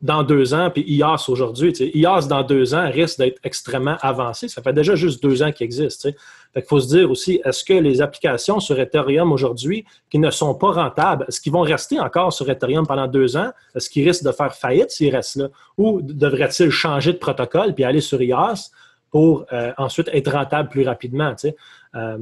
dans deux ans, puis IaaS aujourd'hui. IaaS dans deux ans risque d'être extrêmement avancé. Ça fait déjà juste deux ans qu'il existe. Il faut se dire aussi, est-ce que les applications sur Ethereum aujourd'hui qui ne sont pas rentables, est-ce qu'ils vont rester encore sur Ethereum pendant deux ans? Est-ce qu'ils risquent de faire faillite s'ils restent là? Ou devraient-ils changer de protocole puis aller sur IaaS pour euh, ensuite être rentable plus rapidement? Euh,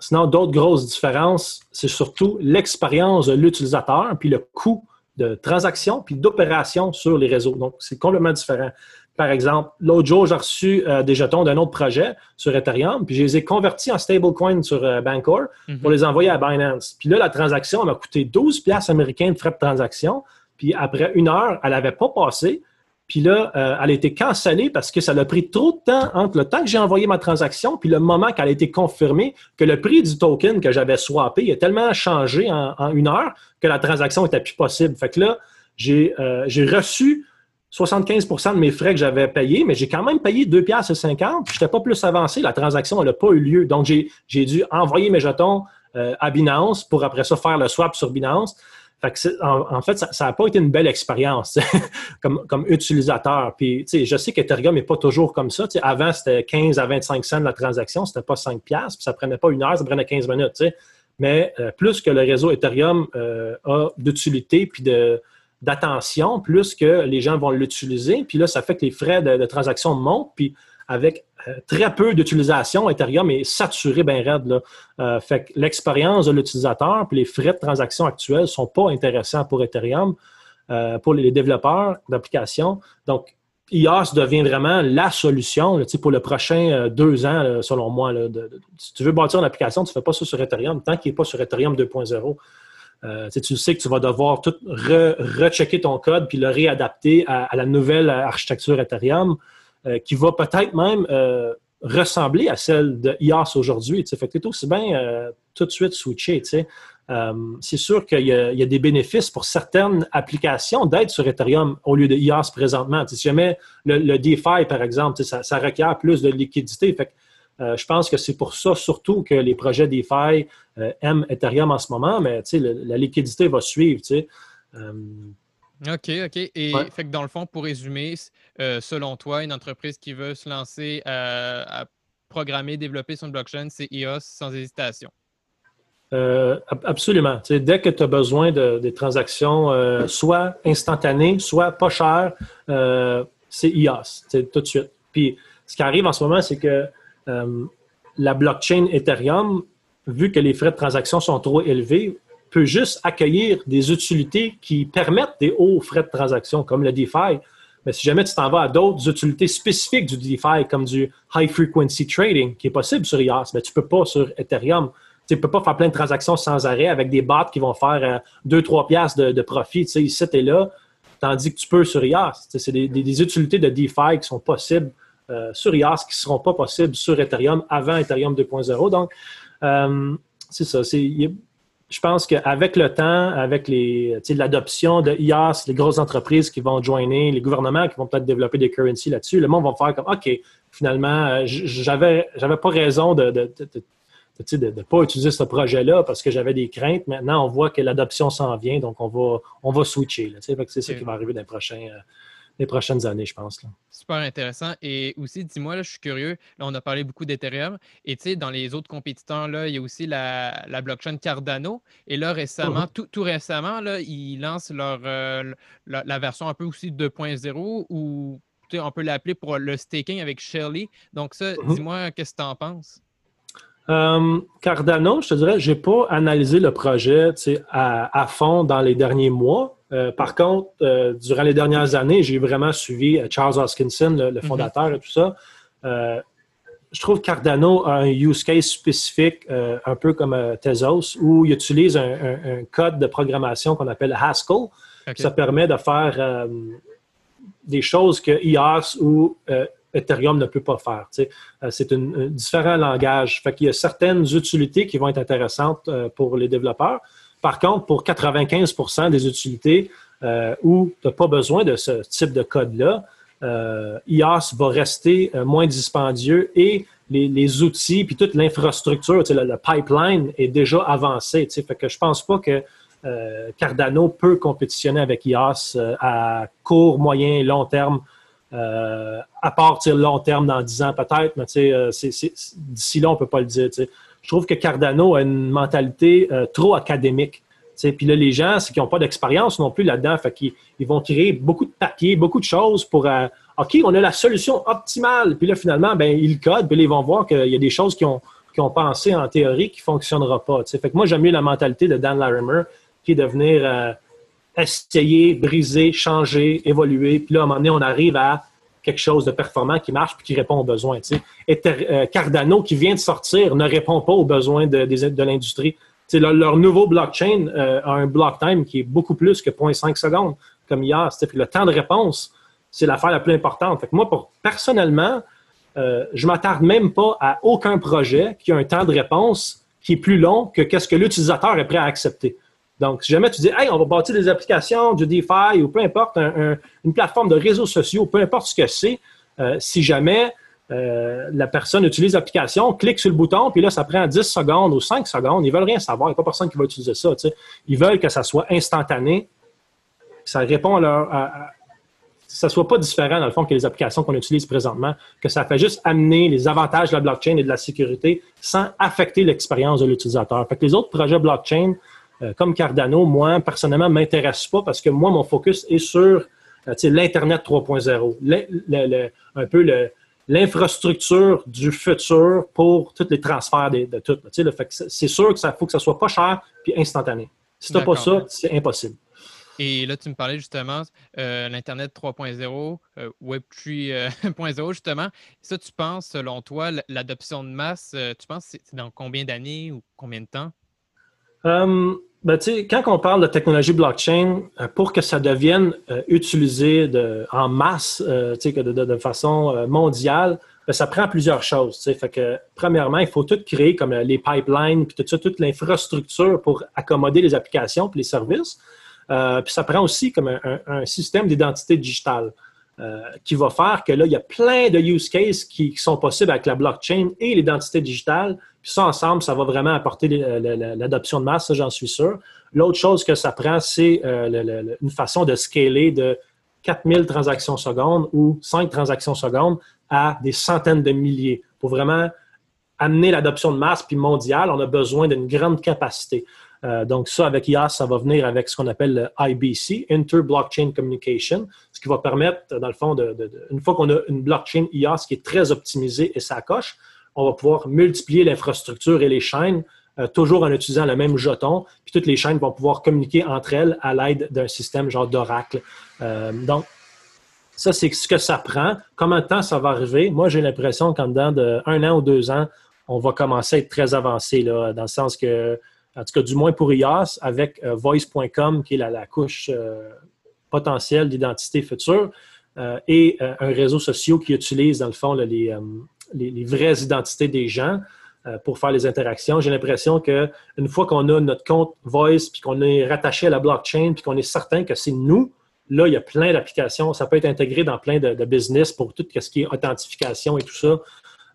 sinon, d'autres grosses différences, c'est surtout l'expérience de l'utilisateur puis le coût de transactions puis d'opérations sur les réseaux. Donc, c'est complètement différent. Par exemple, l'autre jour, j'ai reçu euh, des jetons d'un autre projet sur Ethereum, puis je les ai convertis en stablecoin sur euh, Bancor mhm. pour les envoyer à Binance. Puis là, la transaction m'a coûté 12 piastres américains de frais de transaction. Puis après une heure, elle n'avait pas passé. Puis là, euh, elle a été cancellée parce que ça a pris trop de temps entre le temps que j'ai envoyé ma transaction puis le moment qu'elle a été confirmée que le prix du token que j'avais swappé a tellement changé en, une heure que la transaction n'était plus possible. Fait que là, j'ai euh, reçu 75% de mes frais que j'avais payés, mais j'ai quand même payé 2 piastres 50. Je n'étais pas plus avancé. La transaction n'a pas eu lieu. Donc, j'ai dû envoyer mes jetons euh, à Binance pour après ça faire le swap sur Binance en, fait, ça n'a pas été une belle expérience *laughs* comme, utilisateur. Puis, je sais qu'Ethereum n'est pas toujours comme ça. avant, c'était 15 à 25 cents la transaction, c'était pas 5 piastres, puis ça prenait pas une heure, ça prenait 15 minutes. Mais euh, plus que le réseau Ethereum euh, a d'utilité puis d'attention, plus que les gens vont l'utiliser. Puis là, ça fait que les frais de, de transaction montent. Puis avec très peu d'utilisation, Ethereum est saturé bien raide. Euh, fait l'expérience de l'utilisateur et les frais de transaction actuels ne sont pas intéressants pour Ethereum, euh, pour les développeurs d'applications. Donc, IaaS devient vraiment la solution pour le prochain deux ans, selon moi. si tu veux bâtir une application, tu ne fais pas ça sur Ethereum tant qu'il n'est pas sur Ethereum 2.0. tu sais que tu vas devoir tout rechecker ton code puis le réadapter à la nouvelle architecture Ethereum. Euh, qui va peut-être même euh, ressembler à celle de IaaS aujourd'hui. Fait que tu aussi bien euh, tout de suite switcher. c'est sûr qu'il y, a des bénéfices pour certaines applications d'être sur Ethereum au lieu de IaaS présentement. si jamais le, DeFi, par exemple, ça, requiert plus de liquidité. Fait je pense que c'est pour ça surtout que les projets DeFi aiment Ethereum en ce moment, mais la liquidité va suivre. OK, OK. Et fait que dans le fond, pour résumer, euh, selon toi, une entreprise qui veut se lancer à, programmer, développer son blockchain, c'est EOS sans hésitation? Euh, absolument. dès que tu as besoin de, des transactions euh, soit instantanées, soit pas chères, c'est EOS, tout de suite. Puis ce qui arrive en ce moment, c'est que la blockchain Ethereum, vu que les frais de transaction sont trop élevés, peut juste accueillir des utilités qui permettent des hauts frais de transaction, comme le DeFi. Mais si jamais tu t'en vas à d'autres utilités spécifiques du DeFi, comme du High Frequency Trading, qui est possible sur IaaS, mais tu ne peux pas sur Ethereum. Tu ne peux pas faire plein de transactions sans arrêt avec des bots qui vont faire 2-3 euh, piastres de, profit. Ici, es là, tandis que tu peux sur IaaS. C'est des, utilités de DeFi qui sont possibles euh, sur IaaS qui ne seront pas possibles sur Ethereum avant Ethereum 2.0. Donc, euh, c'est ça. Je pense qu'avec le temps, avec l'adoption de IaaS, les grosses entreprises qui vont joiner, les gouvernements qui vont peut-être développer des currencies là-dessus, le monde va faire comme OK, finalement, euh, j'avais j'avais pas raison de de ne pas utiliser ce projet-là parce que j'avais des craintes. Maintenant, on voit que l'adoption s'en vient, donc on va, on va switcher. C'est ça qui va arriver dans les, prochains, euh, prochaines années, je pense. Super intéressant. Et aussi, dis-moi, je suis curieux. Là, on a parlé beaucoup d'Ethereum. Et tu sais, dans les autres compétiteurs, là, il y a aussi la, blockchain Cardano. Et là, récemment, mm-hmm. tout, récemment, là, ils lancent leur, euh, la, version un peu aussi 2.0 ou on peut l'appeler pour le staking avec Shelly. Donc, ça, mm-hmm. dis-moi, qu'est-ce que tu en penses? Euh, Cardano, je te dirais, je n'ai pas analysé le projet à, fond dans les derniers mois. Euh, par contre, euh, durant les dernières années, j'ai vraiment suivi Charles Hoskinson, le, mhm. fondateur et tout ça. je trouve que Cardano a un use case spécifique, un peu comme Tezos, où il utilise un, code de programmation qu'on appelle Haskell. Ça permet de faire des choses que IaaS ou Ethereum ne peut pas faire. Euh, c'est un, différent langage. Fait qu'il y a certaines utilités qui vont être intéressantes euh, pour les développeurs. Par contre, pour 95% des utilités euh, où tu n'as pas besoin de ce type de code-là, IaaS va rester moins dispendieux et les, outils puis toute l'infrastructure, le, le, pipeline est déjà avancé. Fait que je pense pas que Cardano peut compétitionner avec IaaS à court, moyen et long terme euh, à part long terme dans 10 ans peut-être, mais euh, d'ici là, on ne peut pas le dire. Je trouve que Cardano a une mentalité euh, trop académique. Puis là, les gens, c'est qu'ils n'ont pas d'expérience non plus là-dedans. Fait ils vont créer beaucoup de papiers, beaucoup de choses pour OK, on a la solution optimale. Puis là, finalement, ben, ils codent, puis ils vont voir qu'il y a des choses qui ont, qui ont pensé en théorie qui ne fonctionneront pas. Fait que moi, j'aime mieux la mentalité de Dan Larimer, qui est de venir essayer, briser, changer, évoluer. Puis là, à un moment donné, on arrive à quelque chose de performant qui marche puis qui répond aux besoins. Et euh, Cardano, qui vient de sortir, ne répond pas aux besoins de, de, l'industrie. Leur, leur, nouveau blockchain euh, a un block time qui est beaucoup plus que 0.5 secondes, comme hier. Le temps de réponse, c'est l'affaire la plus importante. Fait moi, personnellement, euh, je m'attarde même pas à aucun projet qui a un temps de réponse qui est plus long que ce que l'utilisateur est prêt à accepter. Donc, si jamais tu dis, hey, on va bâtir des applications, du DeFi ou peu importe, une plateforme de réseaux sociaux, peu importe ce que c'est, euh, si jamais euh, la personne utilise l'application, clique sur le bouton, puis là, ça prend 10 secondes ou 5 secondes, ils veulent rien savoir, il n'y a pas personne qui va utiliser ça. Ils veulent que ça soit instantané, ça répond à leur. ça ne soit pas différent, dans le fond, que les applications qu'on utilise présentement, que ça fait juste amener les avantages de la blockchain et de la sécurité sans affecter l'expérience de l'utilisateur. Fait que les autres projets blockchain, euh, comme Cardano, moi, personnellement, ne m'intéresse pas parce que moi, mon focus est sur euh, l'Internet 3.0, un peu l'infrastructure du futur pour tous les transferts de, tout. C'est sûr qu'il faut que ça soit pas cher puis instantané. Si tu n'as pas ça, c'est impossible. Et là, tu me parlais justement euh, l'Internet 3.0, Web 3.0, *laughs* justement. Ça, tu penses, selon toi, l'adoption de masse, tu penses c'est dans combien d'années ou combien de temps? Ben, quand on parle de technologie blockchain, euh, pour que ça devienne euh, utilisé en masse, euh, de, façon mondiale, ben, ça prend plusieurs choses. Fait que, premièrement, il faut tout créer comme les pipelines, puis tout ça, toute l'infrastructure pour accommoder les applications puis les services. puis ça prend aussi comme un système d'identité digitale. Qui va faire que là, il y a plein de use cases qui, sont possibles avec la blockchain et l'identité digitale puis ça, ensemble, ça va vraiment apporter l'adoption de masse, j'en suis sûr. L'autre chose que ça prend, c'est euh, une façon de scaler de 4000 transactions secondes ou 5 transactions secondes à des centaines de milliers. Pour vraiment amener l'adoption de masse puis mondiale, on a besoin d'une grande capacité. Euh, donc, ça, avec IaaS, ça va venir avec ce qu'on appelle le IBC, Inter-Blockchain Communication, ce qui va permettre, dans le fond, une fois qu'on a une blockchain IaaS qui est très optimisée et ça coche, on va pouvoir multiplier l'infrastructure et les chaînes, euh, toujours en utilisant le même jeton, puis toutes les chaînes vont pouvoir communiquer entre elles à l'aide d'un système genre d'oracle. Euh, donc, ça, c'est ce que ça prend. Combien de temps ça va arriver? Moi, j'ai l'impression qu'en dedans d'un an ou deux ans, on va commencer à être très avancé, là, dans le sens que, en tout cas, du moins pour IaaS, avec euh, voice.com, qui est la, couche potentiel d'identité future et un réseau social qui utilise, dans le fond, les, les, vraies identités des gens pour faire les interactions. J'ai l'impression qu'une fois qu'on a notre compte Voice, puis qu'on est rattaché à la blockchain, puis qu'on est certain que c'est nous, là, il y a plein d'applications. Ça peut être intégré dans plein de, business pour tout ce qui est authentification et tout ça.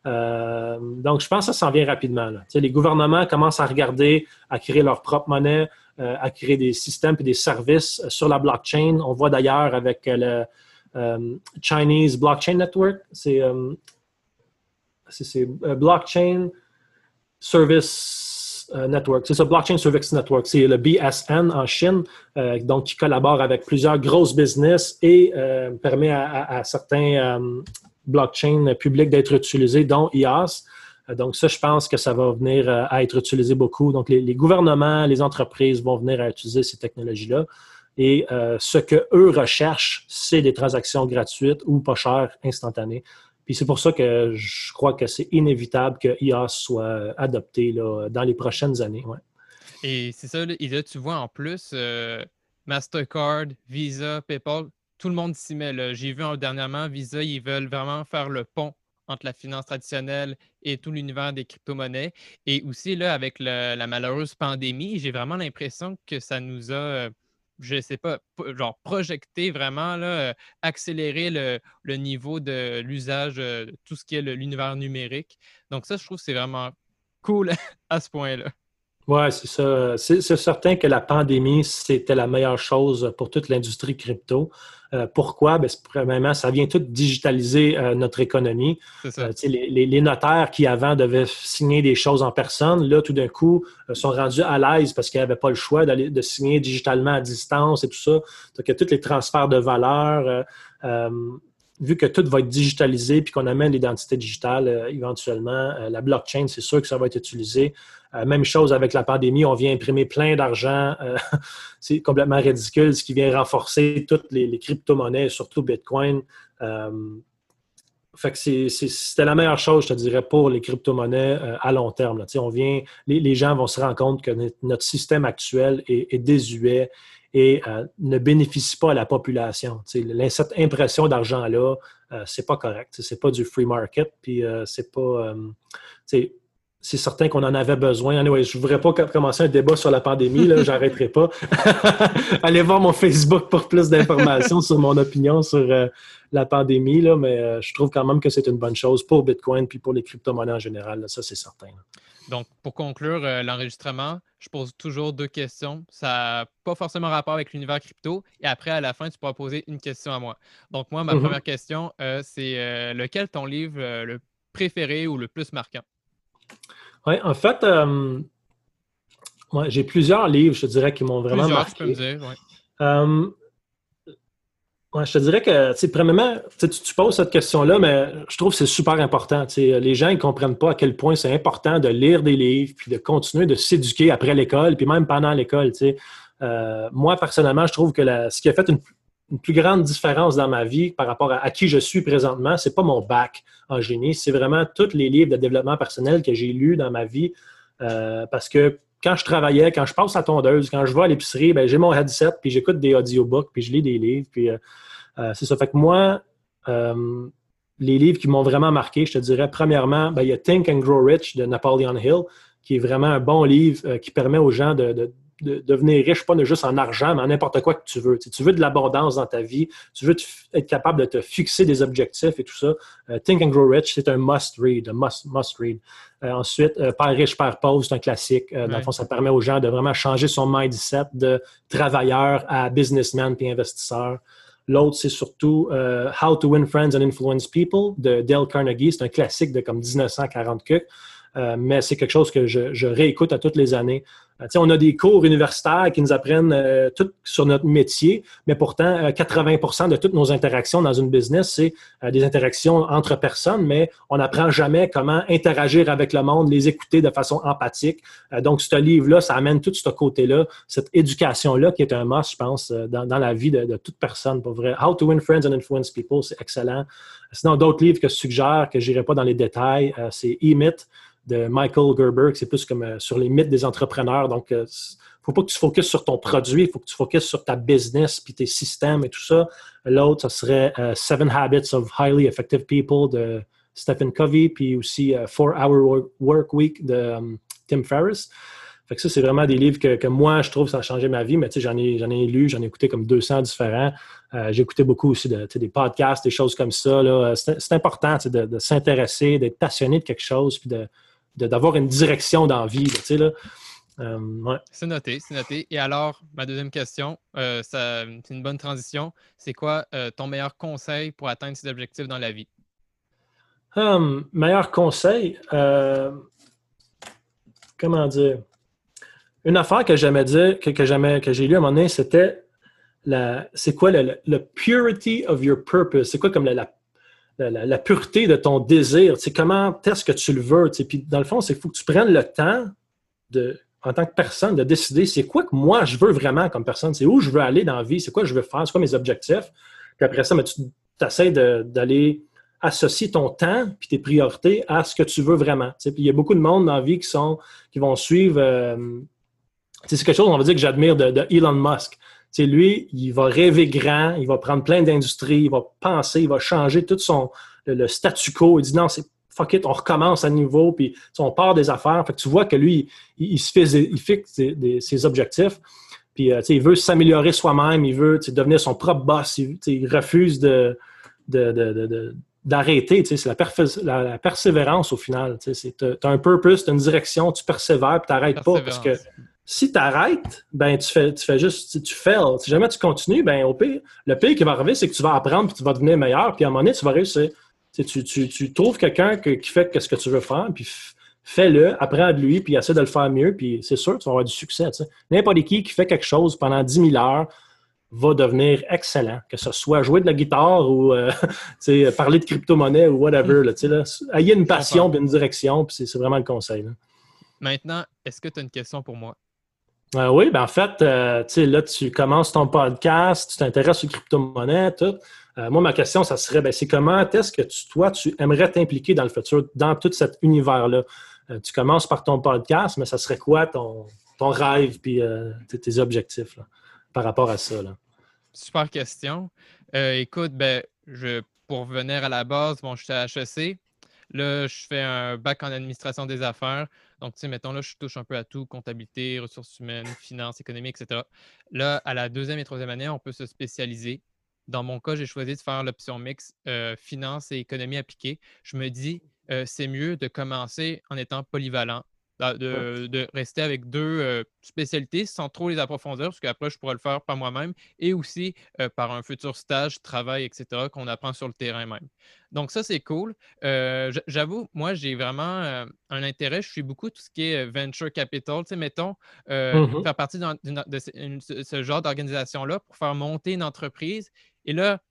Euh, donc, je pense que ça s'en vient rapidement. Les gouvernements commencent à regarder, à créer leur propre monnaie, euh, à créer des systèmes et des services euh, sur la blockchain. On voit d'ailleurs avec le Chinese Blockchain Network, c'est Blockchain Service Network. C'est ça, Blockchain Service Network. C'est le BSN en Chine, donc qui collabore avec plusieurs grosses business et permet à certains blockchain public d'être utilisé, dont IAS. Euh, donc, ça, je pense que ça va venir euh, à être utilisé beaucoup. Donc, les, gouvernements, les entreprises vont venir à utiliser ces technologies-là. Et euh, ce que eux recherchent, c'est des transactions gratuites ou pas chères, instantanées. Puis c'est pour ça que je crois que c'est inévitable que IAS soit adopté là, dans les prochaines années. Et c'est ça, et là, tu vois en plus, Mastercard, Visa, PayPal, tout le monde s'y met. J'ai vu dernièrement, Visa, ils veulent vraiment faire le pont entre la finance traditionnelle et tout l'univers des crypto-monnaies. Et aussi, là, avec la malheureuse pandémie, j'ai vraiment l'impression que ça nous a, euh, je ne sais pas, genre projeté vraiment, là, euh, accéléré le, niveau de l'usage de tout ce qui est l'univers numérique. Donc ça, je trouve que c'est vraiment cool *laughs* à ce point-là. Oui, c'est ça. C'est certain que la pandémie, c'était la meilleure chose pour toute l'industrie crypto. Euh, pourquoi? Ben, premièrement, ça vient tout digitaliser euh, notre économie. Euh, les, notaires qui avant devaient signer des choses en personne, là, tout d'un coup, sont rendus à l'aise parce qu'ils n'avaient pas le choix de signer digitalement à distance et tout ça. Donc, il y a tous les transferts de valeur vu que tout va être digitalisé puis qu'on amène l'identité digitale éventuellement, la blockchain, c'est sûr que ça va être utilisé. Euh, même chose avec la pandémie, on vient imprimer plein d'argent. Euh, *laughs* c'est complètement ridicule, ce qui vient renforcer toutes les, crypto-monnaies, surtout Bitcoin. Euh, fait c'était la meilleure chose, je te dirais, pour les crypto-monnaies à long terme. On vient, les, gens vont se rendre compte que notre système actuel est, désuet et ne bénéficie pas à la population. cette impression d'argent-là, c'est pas correct. C'est pas du free market, puis c'est pas c'est certain qu'on en avait besoin. Je ne voudrais pas commencer un débat sur la pandémie, là, j'arrêterai pas. *laughs* Allez voir mon Facebook pour plus d'informations sur mon opinion sur euh, la pandémie, là, mais euh, je trouve quand même que c'est une bonne chose pour Bitcoin puis pour les crypto-monnaies en général. ça, c'est certain. Donc, pour conclure euh, l'enregistrement, je pose toujours deux questions. Ça n'a pas forcément rapport avec l'univers crypto. Et après, à la fin, tu pourras poser une question à moi. Donc, moi, ma mm-hmm. première question, c'est lequel ton livre le préféré ou le plus marquant? Oui, en fait, euh, j'ai plusieurs livres, je dirais, qui m'ont vraiment marqué. Peux me dire, je te dirais que, premièrement, tu, poses cette question-là, mais je trouve que c'est super important. Les gens ne comprennent pas à quel point c'est important de lire des livres, puis de continuer de s'éduquer après l'école, puis même pendant l'école. Euh, moi, personnellement, je trouve que ce qui a fait une, une plus grande différence dans ma vie par rapport à, qui je suis présentement, c'est pas mon bac en génie, c'est vraiment tous les livres de développement personnel que j'ai lus dans ma vie. Euh, parce que quand je travaillais, quand je passe à tondeuse, quand je vais à l'épicerie, ben, j'ai mon headset, puis j'écoute des audiobooks, puis je lis des livres. Puis euh, euh, c'est ça. Fait que moi, les livres qui m'ont vraiment marqué, je te dirais, premièrement, ben, il y a Think and Grow Rich de Napoleon Hill, qui est vraiment un bon livre qui permet aux gens de de devenir riche, pas juste en argent, mais en n'importe quoi que tu veux. Tu, veux de l'abondance dans ta vie, tu veux être capable de te fixer des objectifs et tout ça. Euh, Think and Grow Rich, c'est un must read, un must, must read. Euh, ensuite, euh, Père riche, Père pauvre, c'est un classique. Dans le fond, ça permet aux gens de vraiment changer son mindset de travailleur à businessman puis investisseur. L'autre, c'est surtout How to Win Friends and Influence People de Dale Carnegie. C'est un classique de comme 1940 mais c'est quelque chose que je, réécoute à toutes les années. Euh, on a des cours universitaires qui nous apprennent euh, tout sur notre métier, mais pourtant, 80% euh, de toutes nos interactions dans une business, c'est des interactions entre personnes, mais on n'apprend jamais comment interagir avec le monde, les écouter de façon empathique. donc, ce livre-là, ça amène tout ce côté-là, cette éducation-là qui est un must, je pense, dans, la vie de, toute personne, pour vrai. How to Win Friends and Influence People, c'est excellent. Sinon, d'autres livres que je suggère, que je n'irai pas dans les détails, c'est E-Myth de Michael Gerber, c'est plus comme sur les mythes des entrepreneurs Donc, il ne faut pas que tu focuses sur ton produit, il faut que tu focuses sur ta business, puis tes systèmes et tout ça. L'autre, ce serait Seven Habits of Highly Effective People de Stephen Covey, puis aussi Four Hour Work Week de um, Tim Ferriss. Fait que ça, c'est vraiment des livres que, moi, je trouve ça a changé ma vie, mais tu sais, j'en ai, ai lu, j'en ai écouté comme 200 différents. Euh, j'ai écouté beaucoup aussi de, des podcasts, des choses comme ça. C'est, important de, s'intéresser, d'être passionné de quelque chose, puis de, d'avoir une direction dans la vie. Tu sais, là. Euh, c'est noté, c'est noté. Et alors, ma deuxième question, euh, c'est une bonne transition. C'est quoi ton meilleur conseil pour atteindre ces objectifs dans la vie? Meilleur conseil, comment dire? Une affaire que j'aimais dire, que, que, que j'ai lu à un moment donné, c'était c'est quoi le, purity of your purpose? C'est quoi comme la, la, pureté de ton désir? C'est comment est-ce que tu le veux? Puis dans le fond, c'est qu'il faut que tu prennes le temps de, en tant que personne, de décider c'est quoi que moi je veux vraiment comme personne, c'est où je veux aller dans la vie, c'est quoi je veux faire, c'est quoi mes objectifs. Puis après ça, mais tu essaies d'aller associer ton temps puis tes priorités à ce que tu veux vraiment. Puis il y a beaucoup de monde dans la vie qui, sont, qui vont suivre. Euh, c'est quelque chose, on va dire, que j'admire de, Elon Musk. Lui, il va rêver grand, il va prendre plein d'industries, il va penser, il va changer tout son le, statu quo. Il dit non, c'est fuck it, on recommence à niveau, puis on part des affaires. Fait que tu vois que lui, il, se il fixe ses objectifs. Puis euh, il veut s'améliorer soi-même, il veut devenir son propre boss, il, refuse de, d'arrêter. C'est la, la, persévérance au final. Tu as un purpose, tu as une direction, tu persévères, puis tu n'arrêtes pas parce que si tu arrêtes, ben tu fais, tu fais juste, tu fais. Si jamais tu continues, ben au pire, le pire qui va arriver, c'est que tu vas apprendre puis tu vas devenir meilleur, puis à un moment donné, tu vas réussir. Tu, tu, tu, trouves quelqu'un qui fait ce que tu veux faire, puis fais-le, apprends de lui, puis essaie de le faire mieux, puis c'est sûr que tu vas avoir du succès. N'importe qui qui fait quelque chose pendant 10 000 heures va devenir excellent, que ce soit jouer de la guitare ou euh, *laughs* parler de crypto-monnaie ou whatever. Là, là. Ayez une passion une direction, puis c'est vraiment le conseil. Maintenant, est-ce que tu as une question pour moi? Euh, oui, ben en fait, euh, là, tu commences ton podcast, tu t'intéresses aux crypto-monnaies, tout. Euh, moi, ma question, ça serait, ben, c'est comment est-ce que toi, tu aimerais t'impliquer dans le futur, dans tout cet univers-là? tu commences par ton podcast, mais ça serait quoi ton, ton rêve puis tes objectifs par rapport à ça? Super question. écoute, ben, je, pour revenir à la base, bon, je suis à HEC. Là, je fais un bac en administration des affaires. Donc, tu sais, mettons, là, je touche un peu à tout, comptabilité, ressources humaines, finances, économie, etc. Là, à la deuxième et troisième année, on peut se spécialiser. Dans mon cas, j'ai choisi de faire l'option mix euh, finance et économie appliquée. Je me dis, euh, c'est mieux de commencer en étant polyvalent, de, rester avec deux euh, spécialités sans trop les approfondir, parce qu'après, je pourrais le faire par moi-même et aussi euh, par un futur stage, travail, etc., qu'on apprend sur le terrain même. Donc, ça, c'est cool. Euh, j'avoue, moi, j'ai vraiment un intérêt. Je suis beaucoup tout ce qui est venture capital. Tu sais, mettons, mmh faire partie de, ce genre d'organisation-là pour faire monter une entreprise. Et là,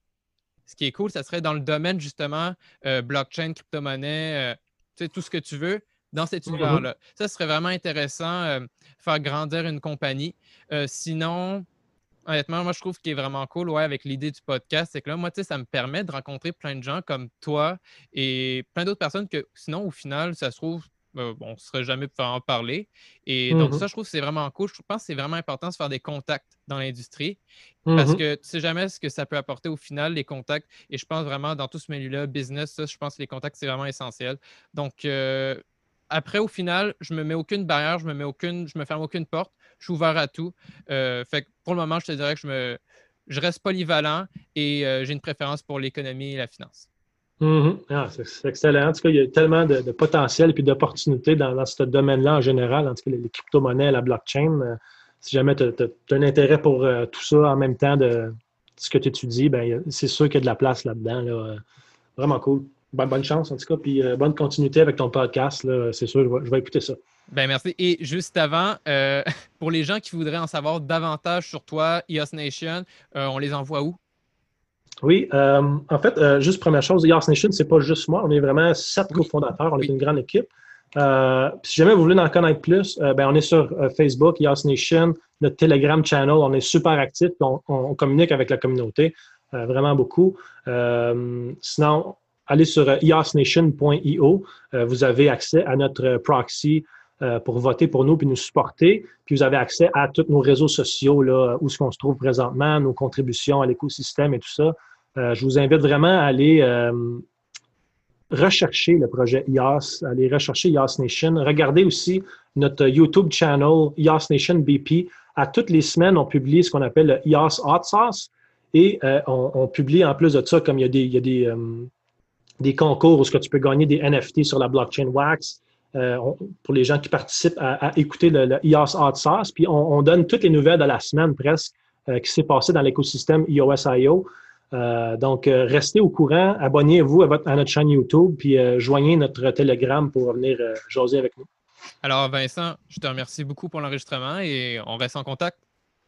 ce qui est cool, ça serait dans le domaine justement blockchain, crypto-monnaie, tu sais, tout ce que tu veux dans cet mmh univers-là. Ça serait vraiment intéressant, euh, faire grandir une compagnie. Euh, sinon, honnêtement, moi, je trouve qu'il est vraiment cool, ouais, avec l'idée du podcast, c'est que là, moi, tu sais, ça me permet de rencontrer plein de gens comme toi et plein d'autres personnes que sinon, au final, ça se trouve, euh, on ne serait jamais pour en parler. Et donc, mmh ça, je trouve que c'est vraiment cool. Je pense que c'est vraiment important de se faire des contacts dans l'industrie parce mmh que tu ne sais jamais ce que ça peut apporter au final, les contacts. Et je pense vraiment, dans tout ce milieu-là, business, ça, je pense que les contacts, c'est vraiment essentiel. Donc, après, au final, je me mets aucune barrière, je me mets aucune, je me ferme aucune porte, je suis ouvert à tout. Euh, fait pour le moment, je te dirais que je me je reste polyvalent et euh, j'ai une préférence pour l'économie et la finance. Mm-hmm. Ah, c'est excellent. En tout cas, il y a tellement de, potentiel et d'opportunités dans, ce domaine-là en général, en tout cas les, crypto-monnaies, la blockchain. Euh, si jamais tu as, un intérêt pour tout ça en même temps de ce que tu étudies, ben, c'est sûr qu'il y a de la place là-dedans. Vraiment cool bonne, chance en tout cas, puis euh, bonne continuité avec ton podcast. C'est sûr, je vais, écouter ça. Ben merci. Et juste avant, euh, *laughs* pour les gens qui voudraient en savoir davantage sur toi, EOS Nation, euh, on les envoie où? Oui, en fait, juste première chose, EOS Nation, c'est pas juste moi. On est vraiment sept cofondateurs. On est une grande équipe. si jamais vous voulez en connaître plus, ben, on est sur Facebook, EOS Nation, notre Telegram channel. On est super actifs. On, on, communique avec la communauté vraiment beaucoup. sinon, allez sur eosnation.io. Euh, vous avez accès à notre proxy pour voter pour nous puis nous supporter. Puis vous avez accès à tous nos réseaux sociaux, là, où ce qu'on se trouve présentement, nos contributions à l'écosystème et tout ça. je vous invite vraiment à aller rechercher le projet IAS, aller rechercher IAS Nation. Regardez aussi notre YouTube channel IAS Nation BP. À toutes les semaines, on publie ce qu'on appelle le IAS Hot Sauce. Et euh, on, publie en plus de ça, comme il y a des, il y a des, euh, des concours où tu peux gagner des NFT sur la blockchain Wax. Euh, pour les gens qui participent à, écouter le, IAS Hot Sauce. Puis on, donne toutes les nouvelles de la semaine presque qui s'est passé dans l'écosystème iOS.io. Euh, donc, euh, restez au courant, abonnez-vous à, à, notre chaîne YouTube, puis euh, joignez notre Telegram pour venir jaser avec nous. Alors, Vincent, je te remercie beaucoup pour l'enregistrement et on reste en contact.